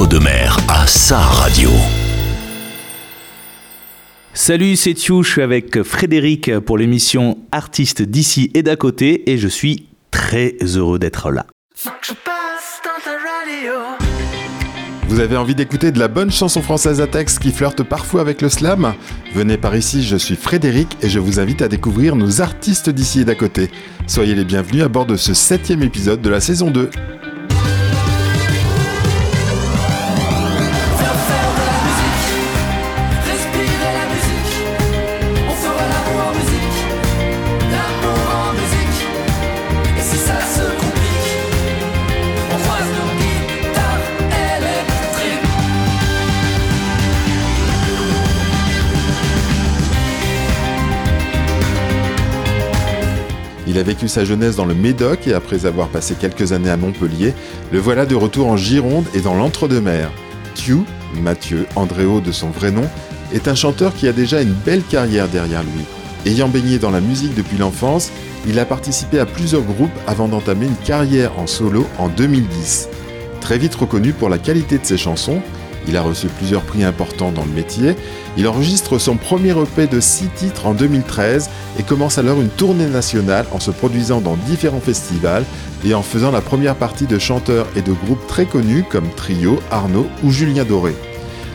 l'entre-deux-mer à sa radio. Salut, c'est Thiou, je suis avec Frédéric pour l'émission Artistes d'ici et d'à côté et je suis très heureux d'être là. Vous avez envie d'écouter de la bonne chanson française à texte qui flirte parfois avec le slam? Venez par ici, je suis Frédéric et je vous invite à découvrir nos artistes d'ici et d'à côté. Soyez les bienvenus à bord de ce septième épisode de la saison 2. Il a vécu sa jeunesse dans le Médoc et après avoir passé quelques années à Montpellier, le voilà de retour en Gironde et dans l'entre-deux-mer. Thieu, Mathieu Andréo de son vrai nom, est un chanteur qui a déjà une belle carrière derrière lui. Ayant baigné dans la musique depuis l'enfance, il a participé à plusieurs groupes avant d'entamer une carrière en solo en 2010. Très vite reconnu pour la qualité de ses chansons, il a reçu plusieurs prix importants dans le métier. Il enregistre son premier EP de 6 titres en 2013 et commence alors une tournée nationale en se produisant dans différents festivals et en faisant la première partie de chanteurs et de groupes très connus comme Trio, Arnaud ou Julien Doré.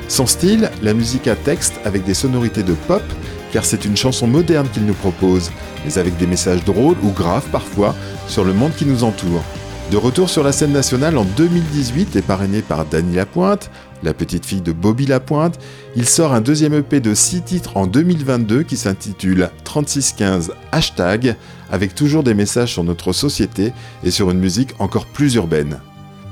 Son style, la musique à texte avec des sonorités de pop, car c'est une chanson moderne qu'il nous propose, mais avec des messages drôles ou graves parfois sur le monde qui nous entoure. De retour sur la scène nationale en 2018 et parrainé par Dany Lapointe, la petite fille de Bobby Lapointe, il sort un deuxième EP de 6 titres en 2022 qui s'intitule 3615 Hashtag, avec toujours des messages sur notre société et sur une musique encore plus urbaine.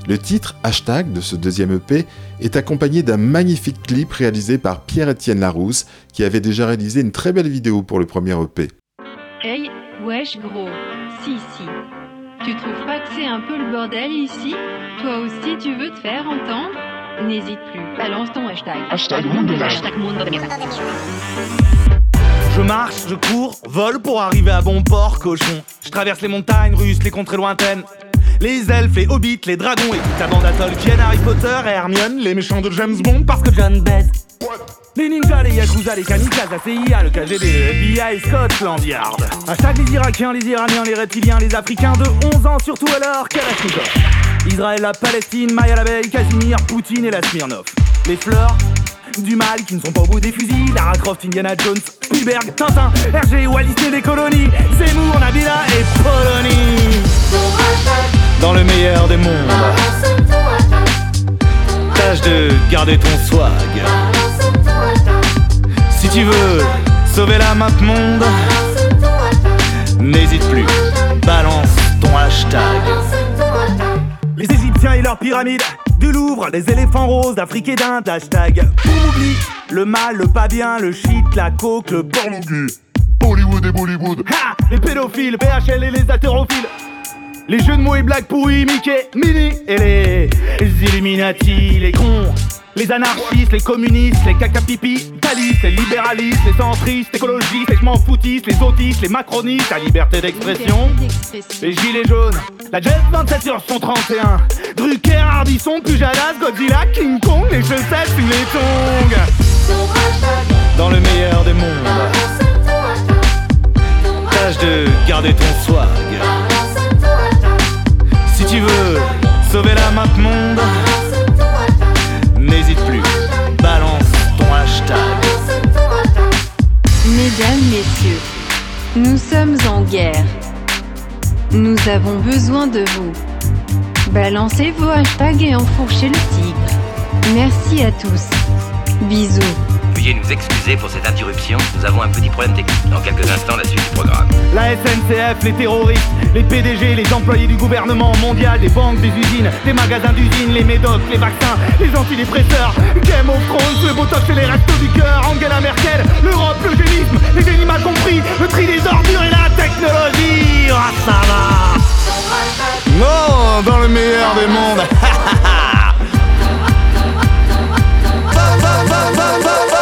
Le titre Hashtag de ce deuxième EP est accompagné d'un magnifique clip réalisé par Pierre-Étienne Larousse qui avait déjà réalisé une très belle vidéo pour le premier EP. Hey, wesh gros, si si. Tu trouves pas que c'est un peu le bordel ici? Toi aussi tu veux te faire entendre? N'hésite plus, balance ton hashtag. Hashtag Mundo de Hashtag Mundo. Je marche, je cours, vole pour arriver à bon port, cochon. Je traverse les montagnes russes, les contrées lointaines. Les elfes, les hobbits, les dragons et toute la bande à Tolkien, Harry Potter et Hermione, les méchants de James Bond parce que John baise. Les ninjas, les yakuza, les kamikazes, la CIA, le KGB, le FBI, Scotland Yard. Hashtag les Irakiens, les Iraniens, les reptiliens, les Africains de 11 ans, surtout alors Kalachnikov. Israël, la Palestine, Maya l'abeille, Casimir, Poutine et la Smirnov. Les fleurs du mal qui ne sont pas au bout des fusils, Lara Croft, Indiana Jones, Spielberg, Tintin, Hergé, Wallis et les colonies, Zemmour, Nabila et Polonie. Dans le meilleur des mondes, tâche de garder ton swag. Si tu veux sauver la map monde, n'hésite plus, balance ton hashtag. Les Égyptiens et leurs pyramides, du Louvre, les éléphants roses d'Afrique et d'Inde, hashtag. On oublie le mal, le pas bien, le shit, la coke, le porno. Bollywood et Bollywood. Ha Les pédophiles, BHL et les hétérophiles. Les jeux de mots et blagues pourris, Mickey, Minnie et les, les Illuminati, les cons. Les anarchistes, les communistes, les caca pipi, talistes, les libéralistes, les centristes, écologistes, les m'en foutistes, les autistes, les macronistes, la liberté d'expression. Les gilets jaunes, la Jet 27 sur son 31 Drucker, Hardisson, Pujadas, Godzilla, King Kong, les chaussettes sous les tongs. Dans le meilleur des mondes. Tâche de garder ton swag. Si tu veux sauver la map monde Mesdames, messieurs, nous sommes en guerre. Nous avons besoin de vous. Balancez vos hashtags et enfourchez le tigre. Merci à tous. Bisous. Veuillez nous excuser pour cette interruption, nous avons un petit problème technique. Dans quelques instants, la suite du programme. La SNCF, les terroristes, les PDG, les employés du gouvernement mondial, les banques, des usines, les magasins d'usines, les médocs, les vaccins, les antidépresseurs, Game of Thrones, le botox et les restos du cœur, Angela Merkel, l'Europe, l'eugénisme, les génies mal compris, le tri des ordures et la technologie. Ah, ça va Non, dans le meilleur des mondes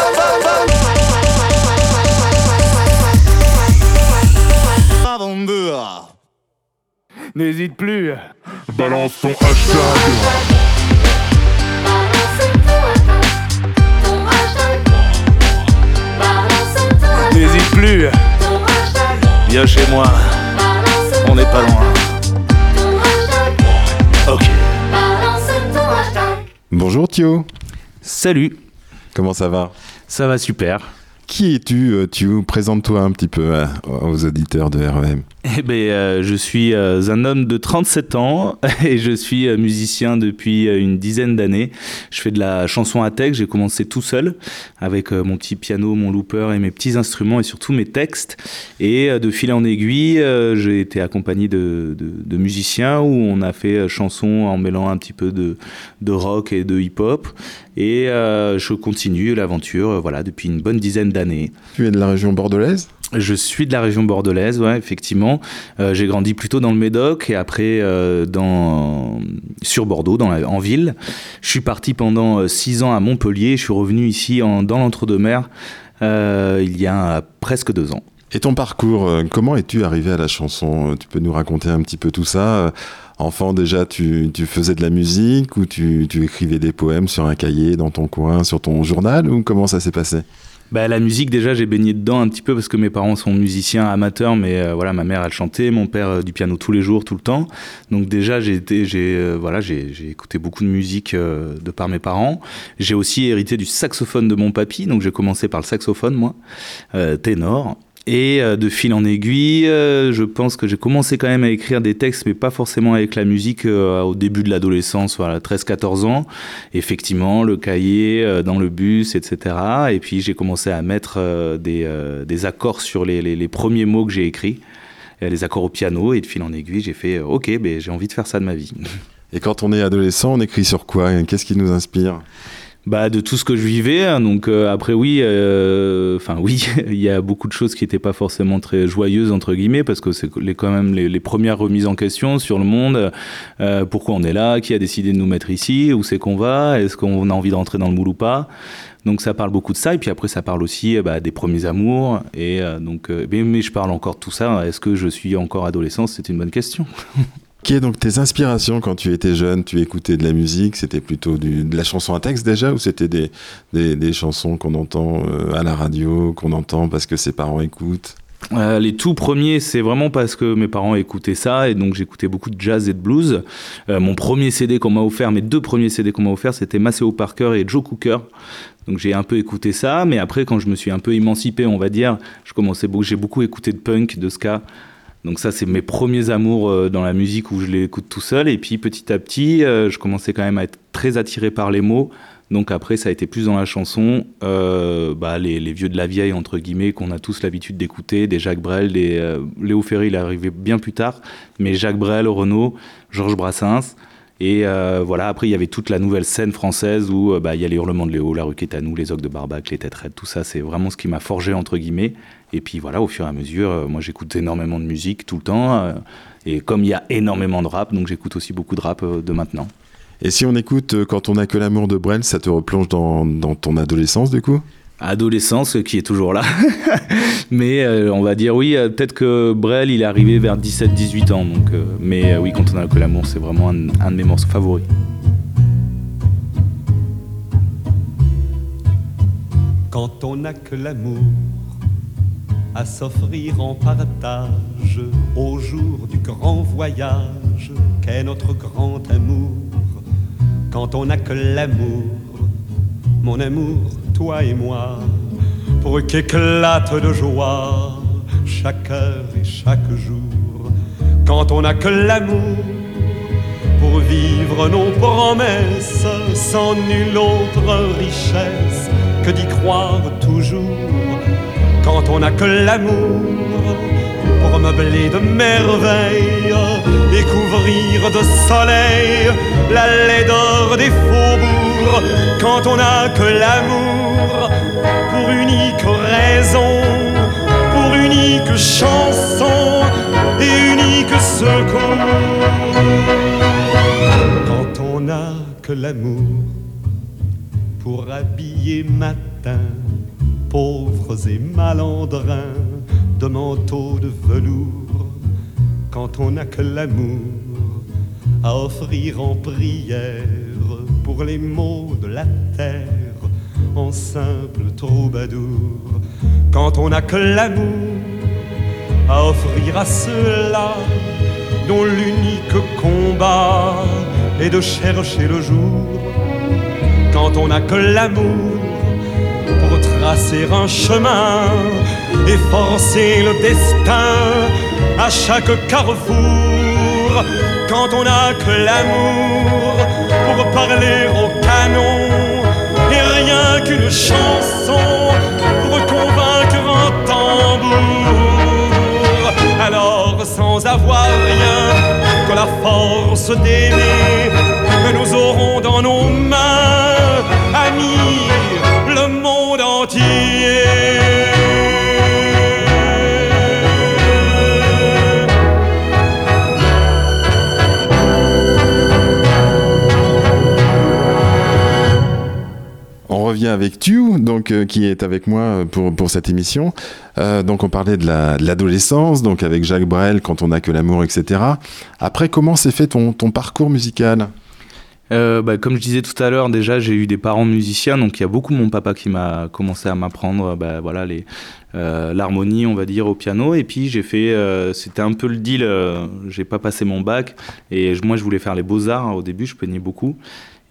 N'hésite plus. Balance ton hashtag. N'hésite plus. Viens chez moi. On n'est pas loin. Ok. Bonjour Thio. Salut. Comment ça va? Ça va super. Qui es-tu, euh, Thio Présente-toi un petit peu euh, aux auditeurs de REM. Eh ben, euh, je suis euh, un homme de 37 ans et je suis euh, musicien depuis une dizaine d'années. Je fais de la chanson à texte. J'ai commencé tout seul avec mon petit piano, mon looper et mes petits instruments et surtout mes textes. Et de fil en aiguille, j'ai été accompagné de, musiciens où on a fait euh, chanson en mêlant un petit peu de, de rock et de hip-hop. Et je continue l'aventure, voilà, depuis une bonne dizaine d'années. Tu es de la région bordelaise? Je suis de la région bordelaise, ouais, effectivement. Euh, j'ai grandi plutôt dans le Médoc et après euh, dans, sur Bordeaux, dans la- en ville. Je suis parti pendant euh, six ans à Montpellier. Je suis revenu ici dans l'entre-deux-mer euh, il y a presque deux ans. Et ton parcours, comment es-tu arrivé à la chanson? Tu peux nous raconter un petit peu tout ça? Enfant déjà, tu, tu faisais de la musique ou tu, tu écrivais des poèmes sur un cahier dans ton coin, sur ton journal? Ou comment ça s'est passé? Bah, la musique, déjà, j'ai baigné dedans un petit peu parce que mes parents sont musiciens amateurs, mais euh, voilà, ma mère, elle chantait, mon père, euh, du piano tous les jours, tout le temps. Donc, déjà, j'ai été, j'ai, euh, voilà, j'ai, j'ai écouté beaucoup de musique euh, de par mes parents. J'ai aussi hérité du saxophone de mon papy, donc j'ai commencé par le saxophone, moi, euh, ténor. Et euh, de fil en aiguille, euh, je pense que j'ai commencé quand même à écrire des textes, mais pas forcément avec la musique euh, au début de l'adolescence, voilà, 13-14 ans. Effectivement, le cahier dans le bus, etc. Et puis j'ai commencé à mettre des, accords sur les, les- premiers mots que j'ai écrits, les accords au piano. Et de fil en aiguille, j'ai fait OK, ben, j'ai envie de faire ça de ma vie. Et quand on est adolescent, on écrit sur quoi? Qu'est-ce qui nous inspire? Bah, de tout ce que je vivais. hein. donc euh, après, oui, euh, enfin oui, il y a beaucoup de choses qui n'étaient pas forcément très joyeuses entre guillemets parce que c'est les, quand même les, premières remises en question sur le monde. Euh, pourquoi on est là Qui a décidé de nous mettre ici Où c'est qu'on va Est-ce qu'on a envie de rentrer dans le moule ou pas donc ça parle beaucoup de ça et puis après ça parle aussi bah, des premiers amours et donc mais, mais je parle encore de tout ça. Est-ce que je suis encore adolescent? C'est une bonne question. Qui est donc tes inspirations quand tu étais jeune Tu écoutais de la musique C'était plutôt de la chanson à texte déjà ou c'était des, des, des chansons qu'on entend euh, à la radio, qu'on entend parce que ses parents écoutent? Euh, les tout premiers, c'est vraiment parce que mes parents écoutaient ça et donc j'écoutais beaucoup de jazz et de blues. Euh, mon premier CD qu'on m'a offert, mes deux premiers CD qu'on m'a offert, c'était Maceo Parker et Joe Cooker. Donc j'ai un peu écouté ça, mais après quand je me suis un peu émancipé, on va dire, je commençais beaucoup, j'ai beaucoup écouté de punk, de ska. Donc ça, c'est mes premiers amours euh, dans la musique où je l'écoute tout seul. Et puis petit à petit, euh, je commençais quand même à être très attiré par les mots. Donc après, ça a été plus dans la chanson, euh, bah, les, vieux de la vieille, entre guillemets, qu'on a tous l'habitude d'écouter, des Jacques Brel, des Léo Ferré, il est arrivé bien plus tard, mais Jacques Brel, Renaud, Georges Brassens. Et voilà, après, il y avait toute la nouvelle scène française où bah, il y a les hurlements de Léo, la rue nous, les Ocs de Barbac, les Têtes tout ça, c'est vraiment ce qui m'a forgé, entre guillemets. Et puis voilà, au fur et à mesure, euh, moi j'écoute énormément de musique tout le temps. euh, et comme il y a énormément de rap, donc j'écoute aussi beaucoup de rap euh, de maintenant. Et si on écoute Quand on n'a que l'amour de Brel, ça te replonge dans, dans ton adolescence du coup? Adolescence qui est toujours là. mais euh, on va dire oui, euh, peut-être que Brel il est arrivé vers 17-18 ans. Donc, euh, mais euh, oui, quand on a que l'amour, c'est vraiment un, un de mes morceaux favoris. quand on n'a que l'amour à s'offrir en partage au jour du grand voyage qu'est notre grand amour. Quand on n'a que l'amour, mon amour, toi et moi, pour qu'éclate de joie chaque heure et chaque jour. Quand on n'a que l'amour pour vivre nos promesses sans nulle autre richesse que d'y croire toujours. On n'a que l'amour pour meubler de merveilles et couvrir de soleil la laideur des faubourgs. Quand on n'a que l'amour pour unique raison, pour unique chanson et unique secours. Quand on n'a que l'amour pour habiller matin pauvres et malandrins de manteaux de velours. Quand on n'a que l'amour à offrir en prière pour les maux de la terre en simple troubadour. quand on n'a que l'amour à offrir à ceux-là dont l'unique combat est de chercher le jour. Quand on n'a que l'amour tracer un chemin et forcer le destin à chaque carrefour. Quand on n'a que l'amour pour parler au canon et rien qu'une chanson pour convaincre un tambour. Alors sans avoir rien que la force d'aimer, nous aurons dans nos mains, amis, On revient avec Tu, donc euh, qui est avec moi pour, pour cette émission. Euh, donc on parlait de la- de l'adolescence, donc avec Jacques Brel, quand on n'a que l'amour, etc. Après, comment s'est fait ton parcours musical? Euh, bah, comme je disais tout à l'heure, déjà j'ai eu des parents musiciens, donc il y a beaucoup mon papa qui m'a commencé à m'apprendre, bah, voilà euh, l'harmonie, on va dire, au piano. Et puis j'ai fait, euh, c'était un peu le deal. j'ai pas passé mon bac et moi je voulais faire les beaux arts au début, je peignais beaucoup.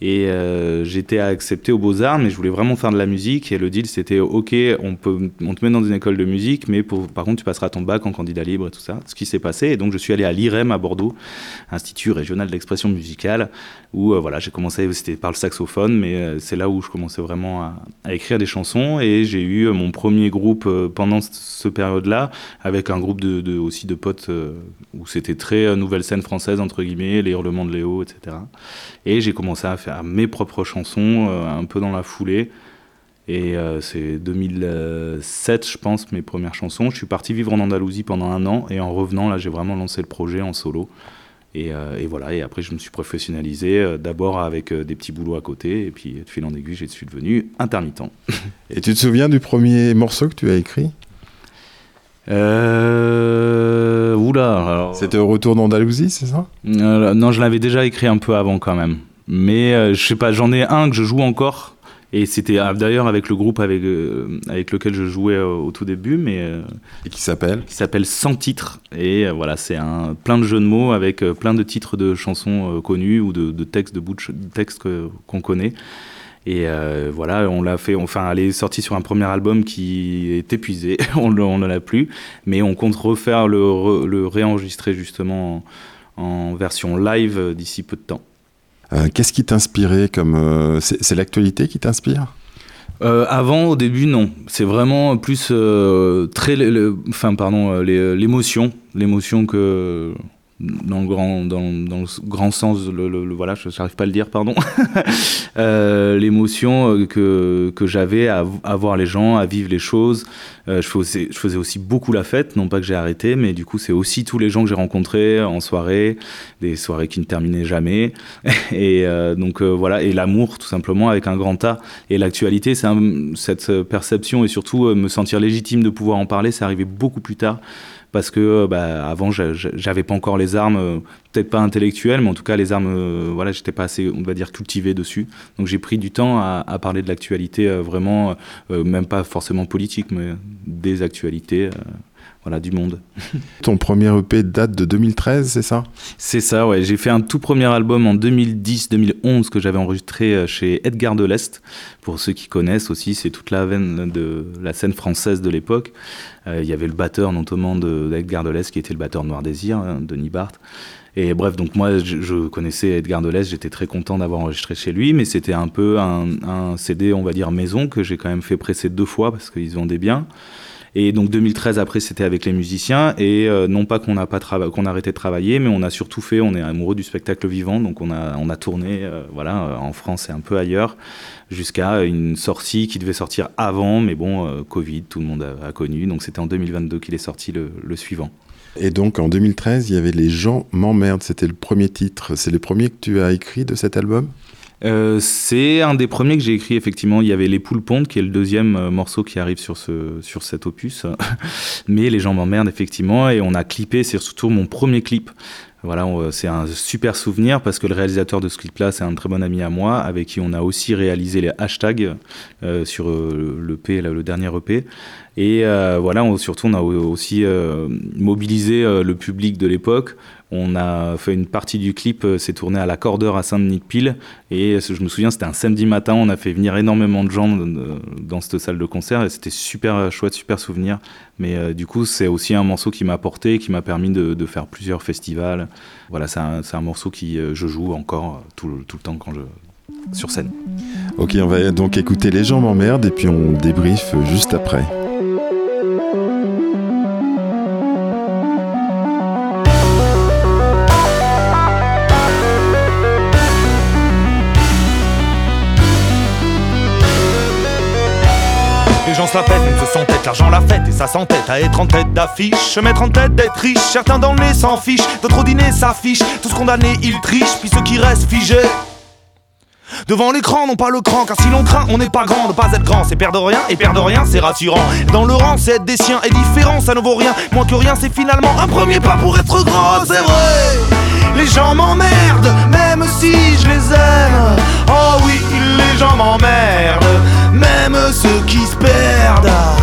Et euh, j'étais accepté aux Beaux-Arts, mais je voulais vraiment faire de la musique. Et le deal, c'était OK, on, te met dans une école de musique, mais par contre, tu passeras ton bac en candidat libre et tout ça. Ce qui s'est passé. Et donc, je suis allé à l'IREM à Bordeaux, Institut régional d'expression musicale, où euh, voilà, j'ai commencé, c'était par le saxophone, mais euh, c'est là où je commençais vraiment à, écrire des chansons. Et j'ai eu mon premier groupe pendant ce, période-là, avec un groupe aussi de potes où c'était très nouvelle scène française, entre guillemets, les hurlements de Léo, etc. Et j'ai commencé à faire mes propres chansons euh, un peu dans la foulée. Et euh, c'est 2007, je pense, mes premières chansons. Je suis parti vivre en Andalousie pendant un an. Et en revenant, là, j'ai vraiment lancé le projet en solo. Et, euh, et voilà, et après je me suis professionnalisé, euh, d'abord avec des petits boulots à côté, et puis de fil en aiguille, je suis devenu intermittent. Et tu te souviens du premier morceau que tu as écrit? Euh... Oula alors... C'était au retour d'Andalousie, c'est ça? Non, je l'avais déjà écrit un peu avant quand même. Mais euh, je sais pas, j'en ai un que je joue encore. Et c'était ah, d'ailleurs avec le groupe avec, euh, avec lequel je jouais euh, au tout début, mais euh, Et qui s'appelle qui s'appelle Sans titre. Et voilà, c'est un plein de jeux de mots avec plein de titres de chansons connues ou de, de textes de bouts de textes qu'on connaît. Et voilà, on l'a fait. Enfin, elle est sortie sur un premier album qui est épuisé. on le- on ne l'a plus, mais on compte refaire le, re- le réenregistrer justement en, en version live d'ici peu de temps. Euh, Qu'est-ce qui t'inspirait comme euh, C'est l'actualité qui t'inspire? Euh, avant, au début, non. C'est vraiment plus très, enfin, pardon, l'émotion, l'émotion que dans le grand, dans, dans le grand sens, le, voilà, je n'arrive pas à le dire, pardon. Euh, l'émotion euh, que que j'avais à, voir les gens, à vivre les choses. Euh, je, faisais, je faisais aussi beaucoup la fête, non pas que j'ai arrêté, mais du coup, c'est aussi tous les gens que j'ai rencontrés en soirée, des soirées qui ne terminaient jamais. Et donc voilà, et l'amour, tout simplement, avec un grand A. Et l'actualité, c'est cette perception et surtout me sentir légitime de pouvoir en parler, c'est arrivé beaucoup plus tard. Parce que euh, bah, avant, j'a- j'a- j'avais pas encore les armes, euh, peut-être pas intellectuelles, mais en tout cas les armes, euh, voilà, j'étais pas assez, on va dire, cultivé dessus. Donc j'ai pris du temps à, parler de l'actualité, vraiment, même pas forcément politique, mais des actualités, voilà, du monde. Ton premier EP date de 2013, c'est ça? C'est ça, ouais. J'ai fait un tout premier album en 2010-2011 que j'avais enregistré euh, chez Edgar de l'Est. Pour ceux qui connaissent aussi, c'est toute la veine de la scène française de l'époque. Euh, Il y avait le batteur notamment de- d'Edgar de l'Est qui était le batteur Noir Désir, hein, Denis Barthes. Et bref, donc moi, je, je connaissais Edgar de l'Est, j'étais très content d'avoir enregistré chez lui, mais c'était un peu un, un CD, on va dire, maison, que j'ai quand même fait presser deux fois parce qu'ils vendaient bien. Et donc 2013 après c'était avec les musiciens. Et euh, non pas qu'on n'a pas qu'on a arrêté de travailler mais on a surtout fait on est amoureux du spectacle vivant. Donc on a on a tourné euh, voilà euh, en France et un peu ailleurs jusqu'à une sortie qui devait sortir avant. Mais bon Covid tout le monde a, a connu. Donc c'était en 2022 qu'il est sorti le, le suivant. Et donc en 2013, il y avait Les gens m'emmerdent, c'était le premier titre. C'est le premier que tu as écrit de cet album? Euh, c'est un des premiers que j'ai écrit effectivement. Il y avait Les Poules Pontes qui est le deuxième euh, morceau qui arrive sur ce sur cet opus. Mais les gens m'emmerdent effectivement et on a clippé. C'est surtout mon premier clip Voilà, on- c'est un super souvenir parce que le réalisateur de ce clip-là, c'est un très bon ami à moi, avec qui on a aussi réalisé les hashtags euh, sur euh, le là, le dernier EP. Et euh, voilà, on- surtout, on a au- aussi euh, mobilisé euh, le public de l'époque. On a fait une partie du clip, euh, c'est tourné à l'accordeur à Saint-Denis-de-Pile. Et euh, je me souviens, c'était un samedi matin, on a fait venir énormément de gens euh, dans cette salle de concert et c'était super chouette, super souvenir. Mais du coup, c'est aussi un morceau qui m'a porté, qui m'a permis de, de faire plusieurs festivals. Voilà, c'est un, un morceau qui euh, je joue encore tout, le- tout le temps quand je sur scène. Ok, on va donc écouter Les gens m'emmerdent et puis on débrief juste après. Se la pètent, même se sont tête, l'argent la fête et ça s'entête à être en tête d'affiche, se mettre en tête d'être riche. Certains dans le nez s'en fichent, d'autres au dîner s'affichent. Tous condamnés, ils trichent, puis ceux qui restent figés. Devant l'écran, non pas le cran, car si l'on craint, on n'est pas grand. Ne pas être grand, c'est perdre rien, et perdre rien, c'est rassurant. Dans le rang, c'est être des siens, et différent, ça ne vaut rien. Moins que rien, c'est finalement un premier pas pour être grand, c'est vrai. Les gens m'emmerdent, même si je les aime. Oh oui, les gens m'emmerdent, même ceux qui se perdent.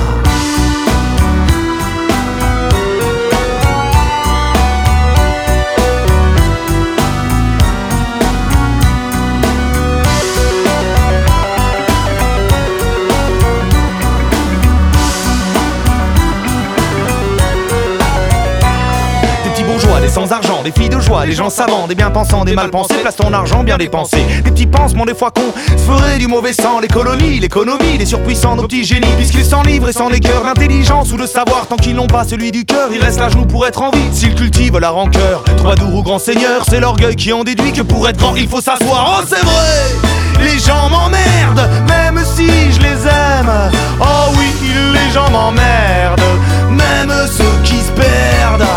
Sans argent, des filles de joie, des gens savants, des bien pensants, des mal pensés, place ton argent bien dépensé. Des petits pansements, des fois cons, se ferait du mauvais sang, les colonies, l'économie, les surpuissants, nos petits génies, puisqu'ils s'enivrent et sans les cœurs, l'intelligence ou le savoir, tant qu'ils n'ont pas celui du cœur, ils restent là genoux pour être en vie. S'ils cultivent la rancœur, troubadour ou grand seigneur, c'est l'orgueil qui en déduit que pour être grand, il faut s'asseoir. Oh, c'est vrai! Les gens m'emmerdent, même si je les aime. Oh oui, les gens m'emmerdent, même ceux qui se perdent.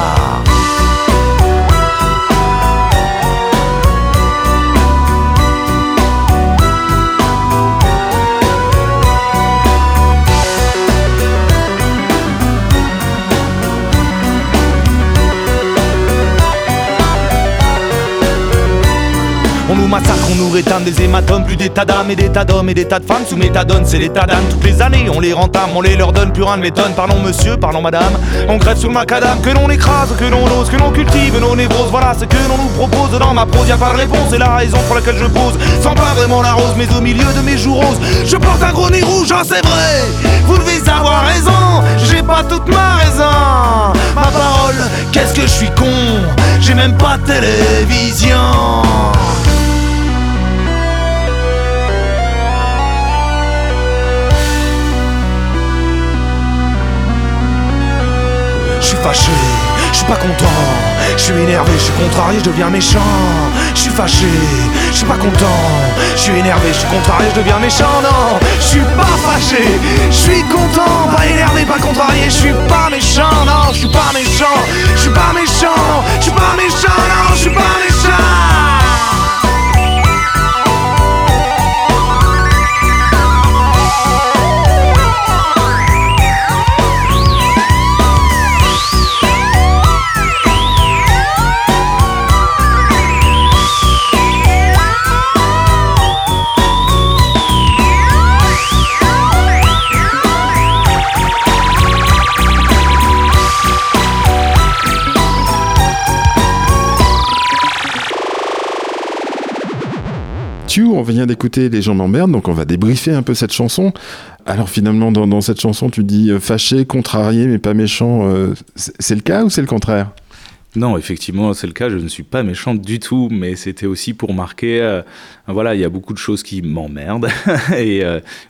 Massacre, on nous rétame des hématomes, plus d'état d'âme et des tas d'hommes et des tas de femmes sous méthadone, c'est l'état d'âme. Toutes les années, on les rentame, on les leur donne, plus rien ne m'étonne. Parlons monsieur, parlons madame, on crève sur le macadam, que l'on écrase, que l'on ose, que l'on cultive nos névroses. Voilà ce que l'on nous propose dans ma prose, y a pas de réponse, c'est la raison pour laquelle je pose. Sans pas vraiment la rose, mais au milieu de mes jours roses, je porte un gros nez rouge, ah c'est vrai, vous devez avoir raison, j'ai pas toute ma raison. Ma parole, qu'est-ce que je suis con, j'ai même pas de télévision. Fâché, je suis pas content, je suis énervé, je suis contrarié, je deviens méchant. Je suis fâché, je suis pas content, je suis énervé, je suis contrarié, je deviens méchant. Non, je suis pas fâché, je suis content, pas énervé, pas contrarié, je suis pas méchant. Non, je suis pas méchant, je suis pas méchant, je suis pas méchant. Non, je suis pas méchant. On vient d'écouter Les gens m'emmerdent, donc on va débriefer un peu cette chanson. Alors finalement, dans, cette chanson, tu dis euh, fâché, contrarié, mais pas méchant. euh, c'est le cas ou c'est le contraire? Non, effectivement, c'est le cas. Je ne suis pas méchant du tout, mais c'était aussi pour marquer. euh, voilà, il y a beaucoup de choses qui m'emmerdent et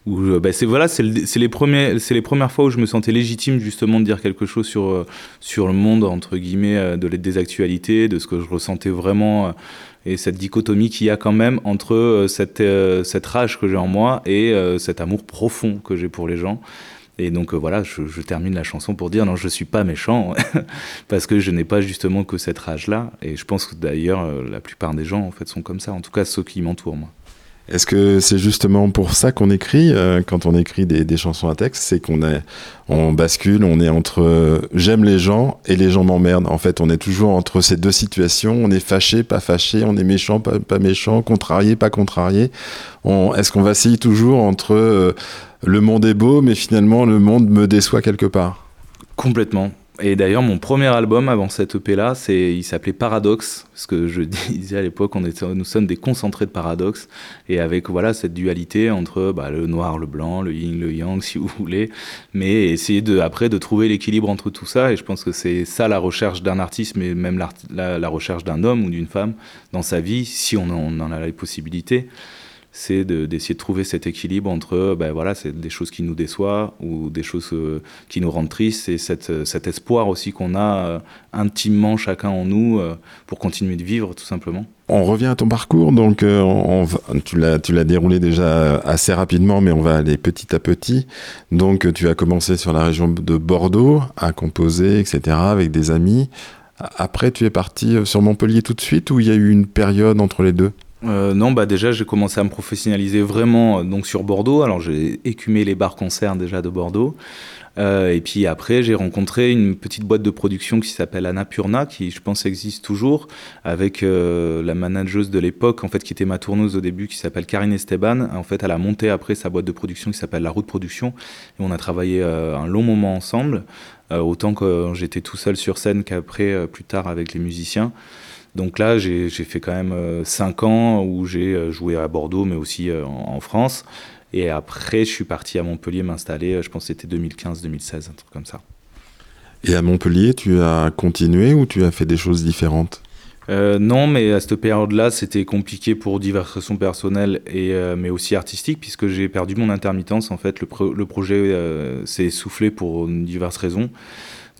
bah, c'est voilà, c'est le- c'est les premiers, c'est les premières fois où je me sentais légitime justement de dire quelque chose sur sur le monde entre guillemets de des actualités, de ce que je ressentais vraiment. Et cette dichotomie qu'il y a quand même entre euh, cette, euh, cette rage que j'ai en moi et euh, cet amour profond que j'ai pour les gens. Et donc voilà, je, termine la chanson pour dire non, je suis pas méchant parce que je n'ai pas justement que cette rage-là. Et je pense que d'ailleurs la plupart des gens en fait sont comme ça, en tout cas ceux qui m'entourent moi. Est-ce que c'est justement pour ça qu'on écrit euh, quand on écrit des, chansons à texte C'est qu'on est, on bascule, on est entre euh, j'aime les gens et les gens m'emmerdent. En fait, on est toujours entre ces deux situations. On est fâché, pas fâché, on est méchant, pas, méchant, contrarié, pas contrarié. On, est-ce qu'on vacille toujours entre euh, le monde est beau, mais finalement le monde me déçoit quelque part? Complètement. Et d'ailleurs, mon premier album avant cette EP-là, c'est, il s'appelait Paradoxe, parce que je disais à l'époque, on était, nous sommes des concentrés de paradoxe, et avec voilà cette dualité entre bah, le noir, le blanc, le yin, le yang, si vous voulez, mais essayer de, après de trouver l'équilibre entre tout ça, et je pense que c'est ça la recherche d'un artiste, mais même la, la, recherche d'un homme ou d'une femme dans sa vie, si on en, on en a les possibilités c'est d'essayer de, trouver cet équilibre entre ben voilà, c'est des choses qui nous déçoivent ou des choses euh, qui nous rendent tristes et cette, cet espoir aussi qu'on a euh, intimement chacun en nous euh, pour continuer de vivre tout simplement. On revient à ton parcours, donc on, on, tu l'as déroulé déjà assez rapidement, mais on va aller petit à petit. Donc tu as commencé sur la région de Bordeaux à composer, etc., avec des amis. Après, tu es parti sur Montpellier tout de suite ou il y a eu une période entre les deux? Euh, non, bah déjà j'ai commencé à me professionnaliser vraiment euh, donc sur Bordeaux. Alors j'ai écumé les bars concerts déjà de Bordeaux. Euh, et puis après j'ai rencontré une petite boîte de production qui s'appelle Annapurna, qui je pense existe toujours, avec euh, la manageuse de l'époque en fait qui était ma tourneuse au début, qui s'appelle Karine Esteban. En fait elle a monté après sa boîte de production qui s'appelle La Route Production. Et on a travaillé euh, un long moment ensemble, euh, autant que j'étais tout seul sur scène qu'après plus tard avec les musiciens. Donc là, j'ai fait quand même 5 ans où j'ai joué à Bordeaux, mais aussi en, en, France. Et après, je suis parti à Montpellier m'installer, je pense que c'était 2015-2016, un truc comme ça. Et à Montpellier, tu as continué ou tu as fait des choses différentes? Euh, non, mais à cette période-là, c'était compliqué pour diverses raisons personnelles, et, euh, mais aussi artistiques, puisque j'ai perdu mon intermittence. En fait, le, pro le projet euh, s'est essoufflé pour diverses raisons.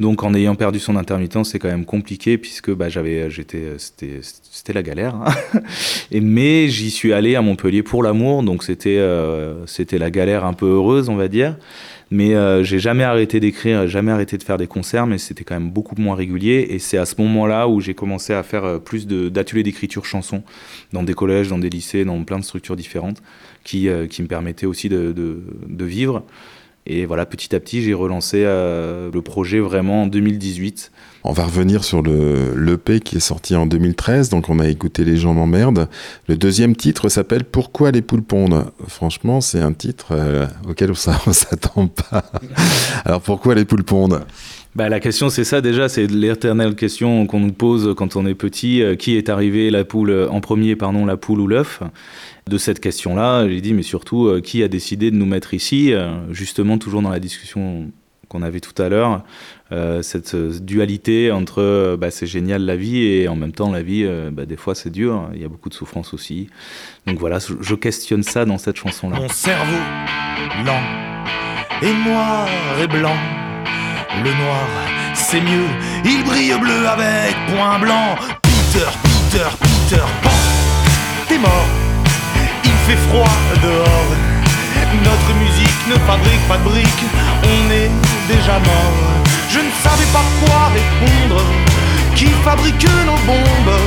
Donc en ayant perdu son intermittence, c'est quand même compliqué puisque bah, j'avais, j'étais, c'était, c'était la galère. Hein. Et mais j'y suis allé à Montpellier pour l'amour, donc c'était, euh, c'était la galère un peu heureuse, on va dire. Mais euh, j'ai jamais arrêté d'écrire, jamais arrêté de faire des concerts, mais c'était quand même beaucoup moins régulier. Et c'est à ce moment-là où j'ai commencé à faire euh, plus de, d'ateliers d'écriture chanson dans des collèges, dans des lycées, dans plein de structures différentes, qui, euh, qui me permettaient aussi de, de, de vivre. Et voilà, petit à petit, j'ai relancé euh, le projet vraiment en 2018. On va revenir sur le l'EP qui est sorti en 2013, donc on a écouté Les gens m'emmerdent. Le deuxième titre s'appelle Pourquoi les poules pondent? Franchement, c'est un titre euh, auquel on ne s'attend pas. Alors pourquoi les poules pondent? Bah, la question, c'est ça déjà, c'est l'éternelle question qu'on nous pose quand on est petit. Euh, qui est arrivé la poule en premier, pardon, la poule ou l'œuf? De cette question-là, j'ai dit, mais surtout, euh, qui a décidé de nous mettre ici? Euh, Justement, toujours dans la discussion qu'on avait tout à l'heure, euh, cette dualité entre euh, bah, c'est génial la vie et en même temps la vie, euh, bah, des fois c'est dur, il y a beaucoup de souffrance aussi. Donc voilà, je questionne ça dans cette chanson-là. Mon cerveau lent et noir et blanc, le noir c'est mieux, il brille bleu avec point blanc. Peter, Peter, Peter, Pan, t'es mort, il fait froid dehors. Notre musique ne fabrique pas de briques, on est déjà mort. Je ne savais pas quoi répondre. Qui fabrique nos bombes?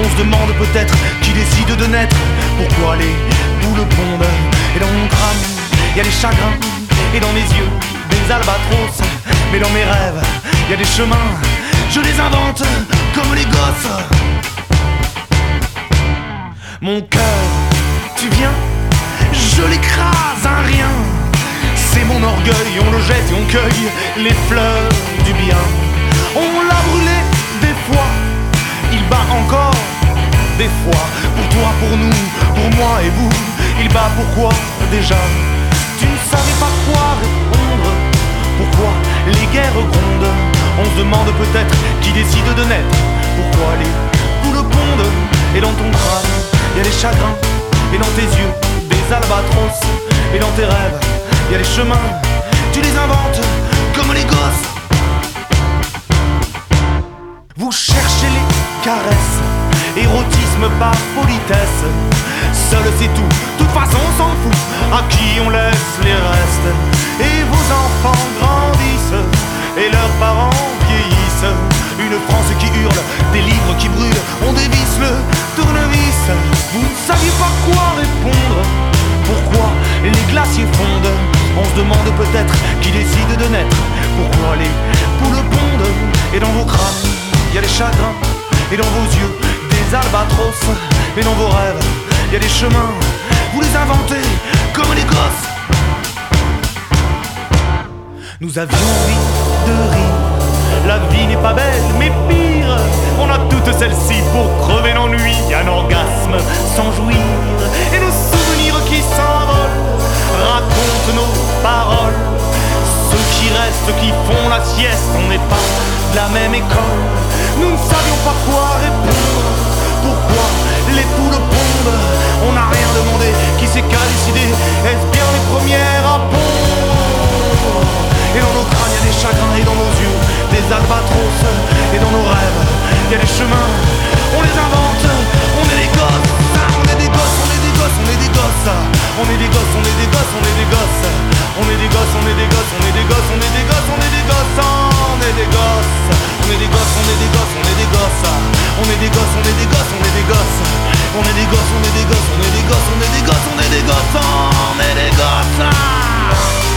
On se demande peut-être qui décide de naître. Pourquoi les boules pondent Et dans mon crâne, y a des chagrins. Et dans mes yeux, des albatros. Mais dans mes rêves, il y a des chemins. Je les invente comme les gosses. Mon cœur, tu viens Je l'écrase, un rien. C'est mon orgueil, on le jette et on cueille les fleurs du bien. On l'a brûlé des fois, il bat encore des fois. Pour toi, pour nous, pour moi et vous, il bat pourquoi déjà? Tu ne savais pas quoi répondre. Les guerres grondent On se demande peut-être qui décide de naître. Pourquoi les poules pondent Et dans ton crâne, il y a des chagrins. Et dans tes yeux, des albatros. Et dans tes rêves, il y a des chemins, tu les inventes comme les gosses. Vous cherchez les caresses, érotisme par politesse. Seul c'est tout, toute façon on s'en fout, à qui on laisse les restes. Et vos enfants grandissent, et leurs parents vieillissent. Une France qui hurle, des livres qui brûlent, on dévisse le tournevis. Vous ne saviez pas quoi répondre, pourquoi les glaciers fondent? On se demande peut-être qui décide de naître, pourquoi les poules pondent? Et dans vos crânes, il y a des chagrins, et dans vos yeux, des albatros. Mais dans vos rêves, il y a des chemins, vous les inventez comme les gosses. Nous avions envie la vie n'est pas belle, mais pire. On a toutes celles-ci pour crever l'ennui. Un orgasme sans jouir. Et nos souvenirs qui s'envolent racontent nos paroles. Ceux qui restent, qui font la sieste, on n'est pas de la même école. Nous ne savions pas quoi répondre. Pourquoi les poules pondent? On n'a rien demandé. Qui c'est qu'à décider Est-ce bien les premières à pondre? Et dans nos crânes, il y a des chagrins et dans nos yeux, des albatros. Et dans nos rêves, il y a des chemins. On les invente. On est des gosses. Ah, On est des gosses, on est des gosses, on est des gosses. On est des gosses, on est des gosses, on est des gosses. On est des gosses, on est des gosses, on est des gosses, on est des gosses, on est des gosses. On est des gosses. On est des gosses, on est des gosses, on est des gosses. On est des gosses, on est des gosses, on est des gosses. On est des gosses, on est des gosses, on est des gosses, on est des gosses, on est des gosses. On est des gosses.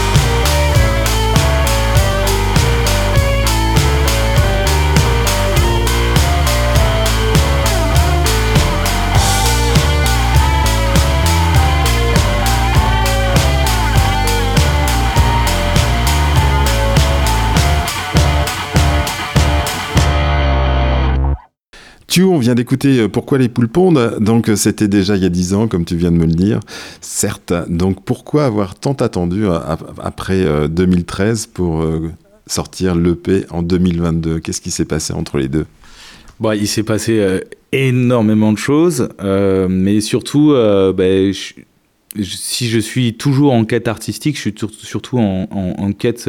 Tu, on vient d'écouter euh, Pourquoi les poules pondent. Donc, euh, c'était déjà il y a 10 ans, comme tu viens de me le dire. Certes. Donc, pourquoi avoir tant attendu euh, ap- après euh, 2013 pour sortir l'EP en 2022 Qu'est-ce qui s'est passé entre les deux? Bon, il s'est passé énormément de choses, mais surtout, je- si je suis toujours en quête artistique, je suis surtout en, quête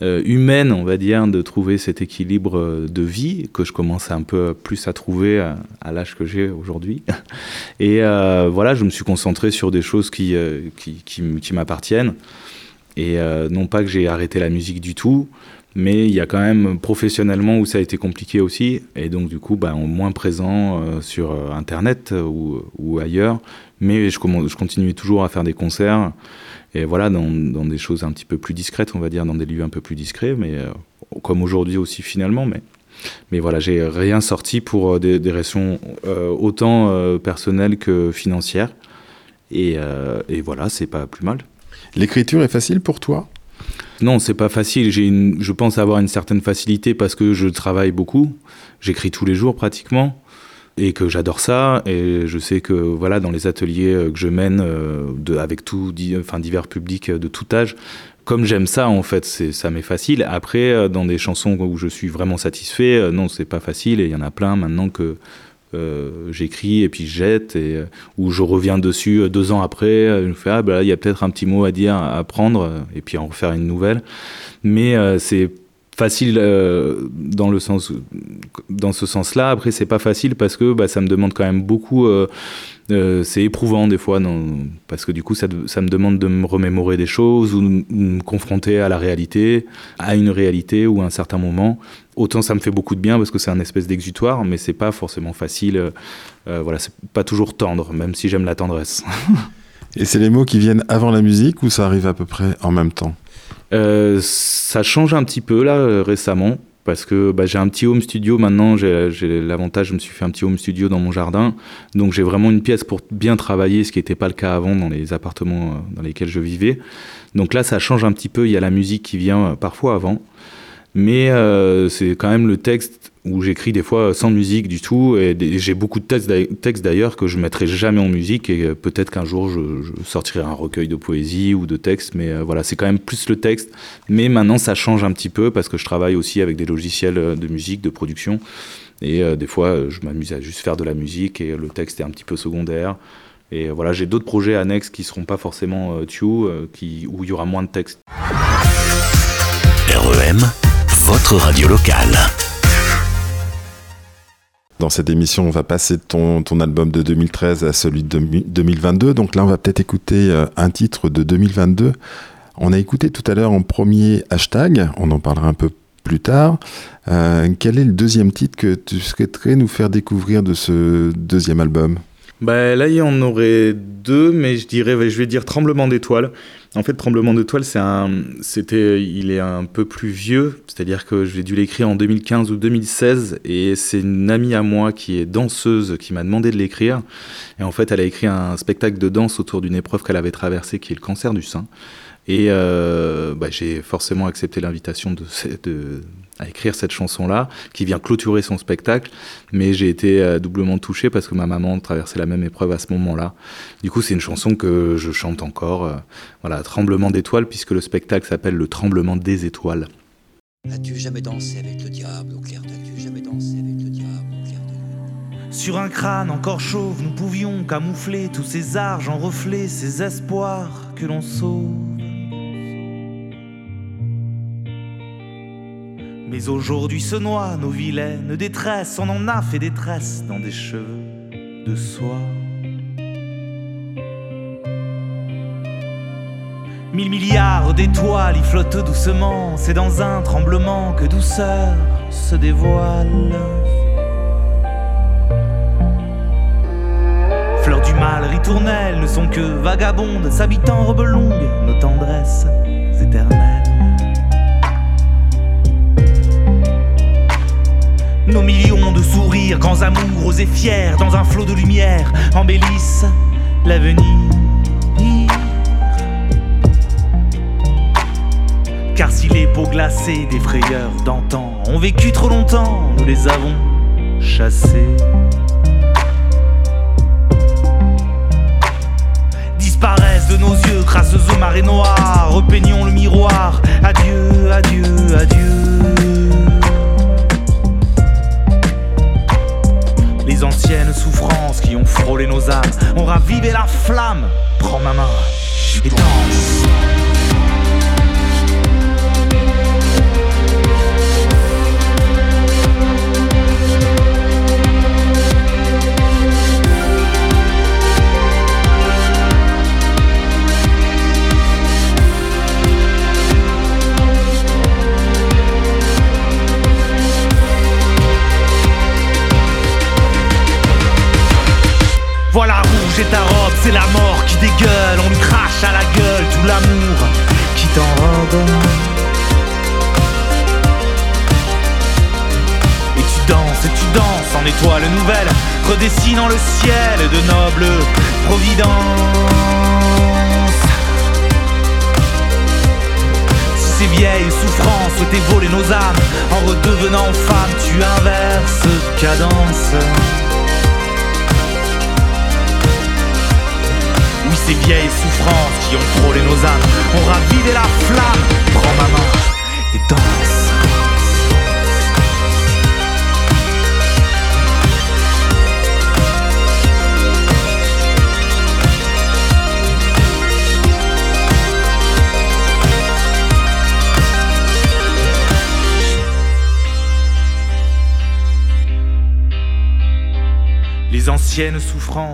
humaine, on va dire, de trouver cet équilibre euh, de vie que je commence un peu plus à trouver à, à l'âge que j'ai aujourd'hui. Et euh, voilà, je me suis concentré sur des choses qui, euh, qui, m'appartiennent. Et euh, non pas que j'ai arrêté la musique du tout, mais il y a quand même professionnellement où ça a été compliqué aussi, et donc du coup, bah, moins présent euh, sur euh, Internet euh, ou, ailleurs, mais je, je continue toujours à faire des concerts, et voilà, dans, dans des choses un petit peu plus discrètes, on va dire, dans des lieux un peu plus discrets, mais euh, comme aujourd'hui aussi finalement, mais... Mais voilà, j'ai rien sorti pour euh, des, des raisons euh, autant euh, personnelles que financières. Et, euh, et voilà, c'est pas plus mal. L'écriture est facile pour toi? Non, c'est pas facile. J'ai une, je pense avoir une certaine facilité parce que je travaille beaucoup. J'écris tous les jours pratiquement et que j'adore ça. Et je sais que voilà, dans les ateliers euh, que je mène euh, avec tout, enfin divers publics euh, de tout âge, comme j'aime ça en fait, ça m'est facile. Après, dans des chansons où je suis vraiment satisfait, non, c'est pas facile. Et il y en a plein maintenant que j'écris et puis je jette et où je reviens dessus deux ans après je me fais ah bah là, il y a peut-être un petit mot à dire à prendre et puis en refaire une nouvelle mais euh, c'est facile euh, dans le sens dans ce sens-là. Après c'est pas facile parce que bah, ça me demande quand même beaucoup euh, euh, c'est éprouvant des fois non, parce que du coup ça, ça me demande de me remémorer des choses ou de me confronter à la réalité à une réalité ou à un certain moment. Autant ça me fait beaucoup de bien parce que c'est un espèce d'exutoire mais c'est pas forcément facile voilà c'est pas toujours tendre même si j'aime la tendresse. Et c'est les mots qui viennent avant la musique ou ça arrive à peu près en même temps? Euh, ça change un petit peu là euh, récemment parce que bah, j'ai un petit home studio maintenant. J'ai l'avantage, je me suis fait un petit home studio dans mon jardin, donc j'ai vraiment une pièce pour bien travailler, ce qui n'était pas le cas avant dans les appartements euh, dans lesquels je vivais. Donc là, ça change un petit peu. Il y a la musique qui vient parfois avant, mais euh, c'est quand même le texte où j'écris des fois sans musique du tout. Et j'ai beaucoup de textes d'ailleurs- que je mettrai jamais en musique et euh, peut-être qu'un jour je, sortirai un recueil de poésie ou de textes. Mais euh, voilà, c'est quand même plus le texte. Mais maintenant, ça change un petit peu parce que je travaille aussi avec des logiciels de musique, de production. Et des fois, je m'amuse à juste faire de la musique et le texte est un petit peu secondaire. Et voilà, j'ai d'autres projets annexes qui seront pas forcément Tue, qui, où il y aura moins de texte. REM, votre radio locale. Dans cette émission, on va passer de ton, ton album de 2013 à celui de 2022. Donc là, on va peut-être écouter euh, un titre de 2022. On a écouté tout à l'heure en premier hashtag, on en parlera un peu plus tard. Euh, quel est le deuxième titre que tu souhaiterais nous faire découvrir de ce deuxième album? Bah, là, il y en aurait deux, mais je dirais, je vais dire Tremblement d'étoiles. En fait, Tremblement d'étoiles, c'est un, c'était, il est un peu plus vieux, c'est-à-dire que j'ai dû l'écrire en 2015 ou 2016, et c'est une amie à moi qui est danseuse qui m'a demandé de l'écrire. Et en fait, elle a écrit un spectacle de danse autour d'une épreuve qu'elle avait traversée, qui est le cancer du sein. Et euh, bah, j'ai forcément accepté l'invitation de, de, à écrire cette chanson-là, qui vient clôturer son spectacle. Mais j'ai été euh, doublement touché parce que ma maman traversait la même épreuve à ce moment-là. Du coup, c'est une chanson que je chante encore. Euh, voilà, Tremblement d'étoiles, puisque le spectacle s'appelle Le Tremblement des étoiles. As-tu jamais dansé avec le diable au clair de As-tu jamais dansé avec le diable au clair de lune? Sur un crâne encore chauve, nous pouvions camoufler tous ces argents reflets, ces espoirs que l'on sauve. Mais aujourd'hui se noient nos vilaines détresses, on en a fait des tresses dans des cheveux de soie. Mille milliards d'étoiles y flottent doucement, c'est dans un tremblement que douceur se dévoile. Fleurs du mal, ritournelles ne sont que vagabondes, s'habitant robes longues, nos tendresses éternelles. Nos millions de sourires, grands amours, osés fiers, dans un flot de lumière, embellissent l'avenir. Car si les peaux glacées des frayeurs d'antan ont vécu trop longtemps, nous les avons chassés. Disparaissent de nos yeux, crasseuse aux marées noires, repeignons le miroir. Adieu, adieu, adieu. Les anciennes souffrances qui ont frôlé nos âmes ont ravivé la flamme. Prends ma main et danse.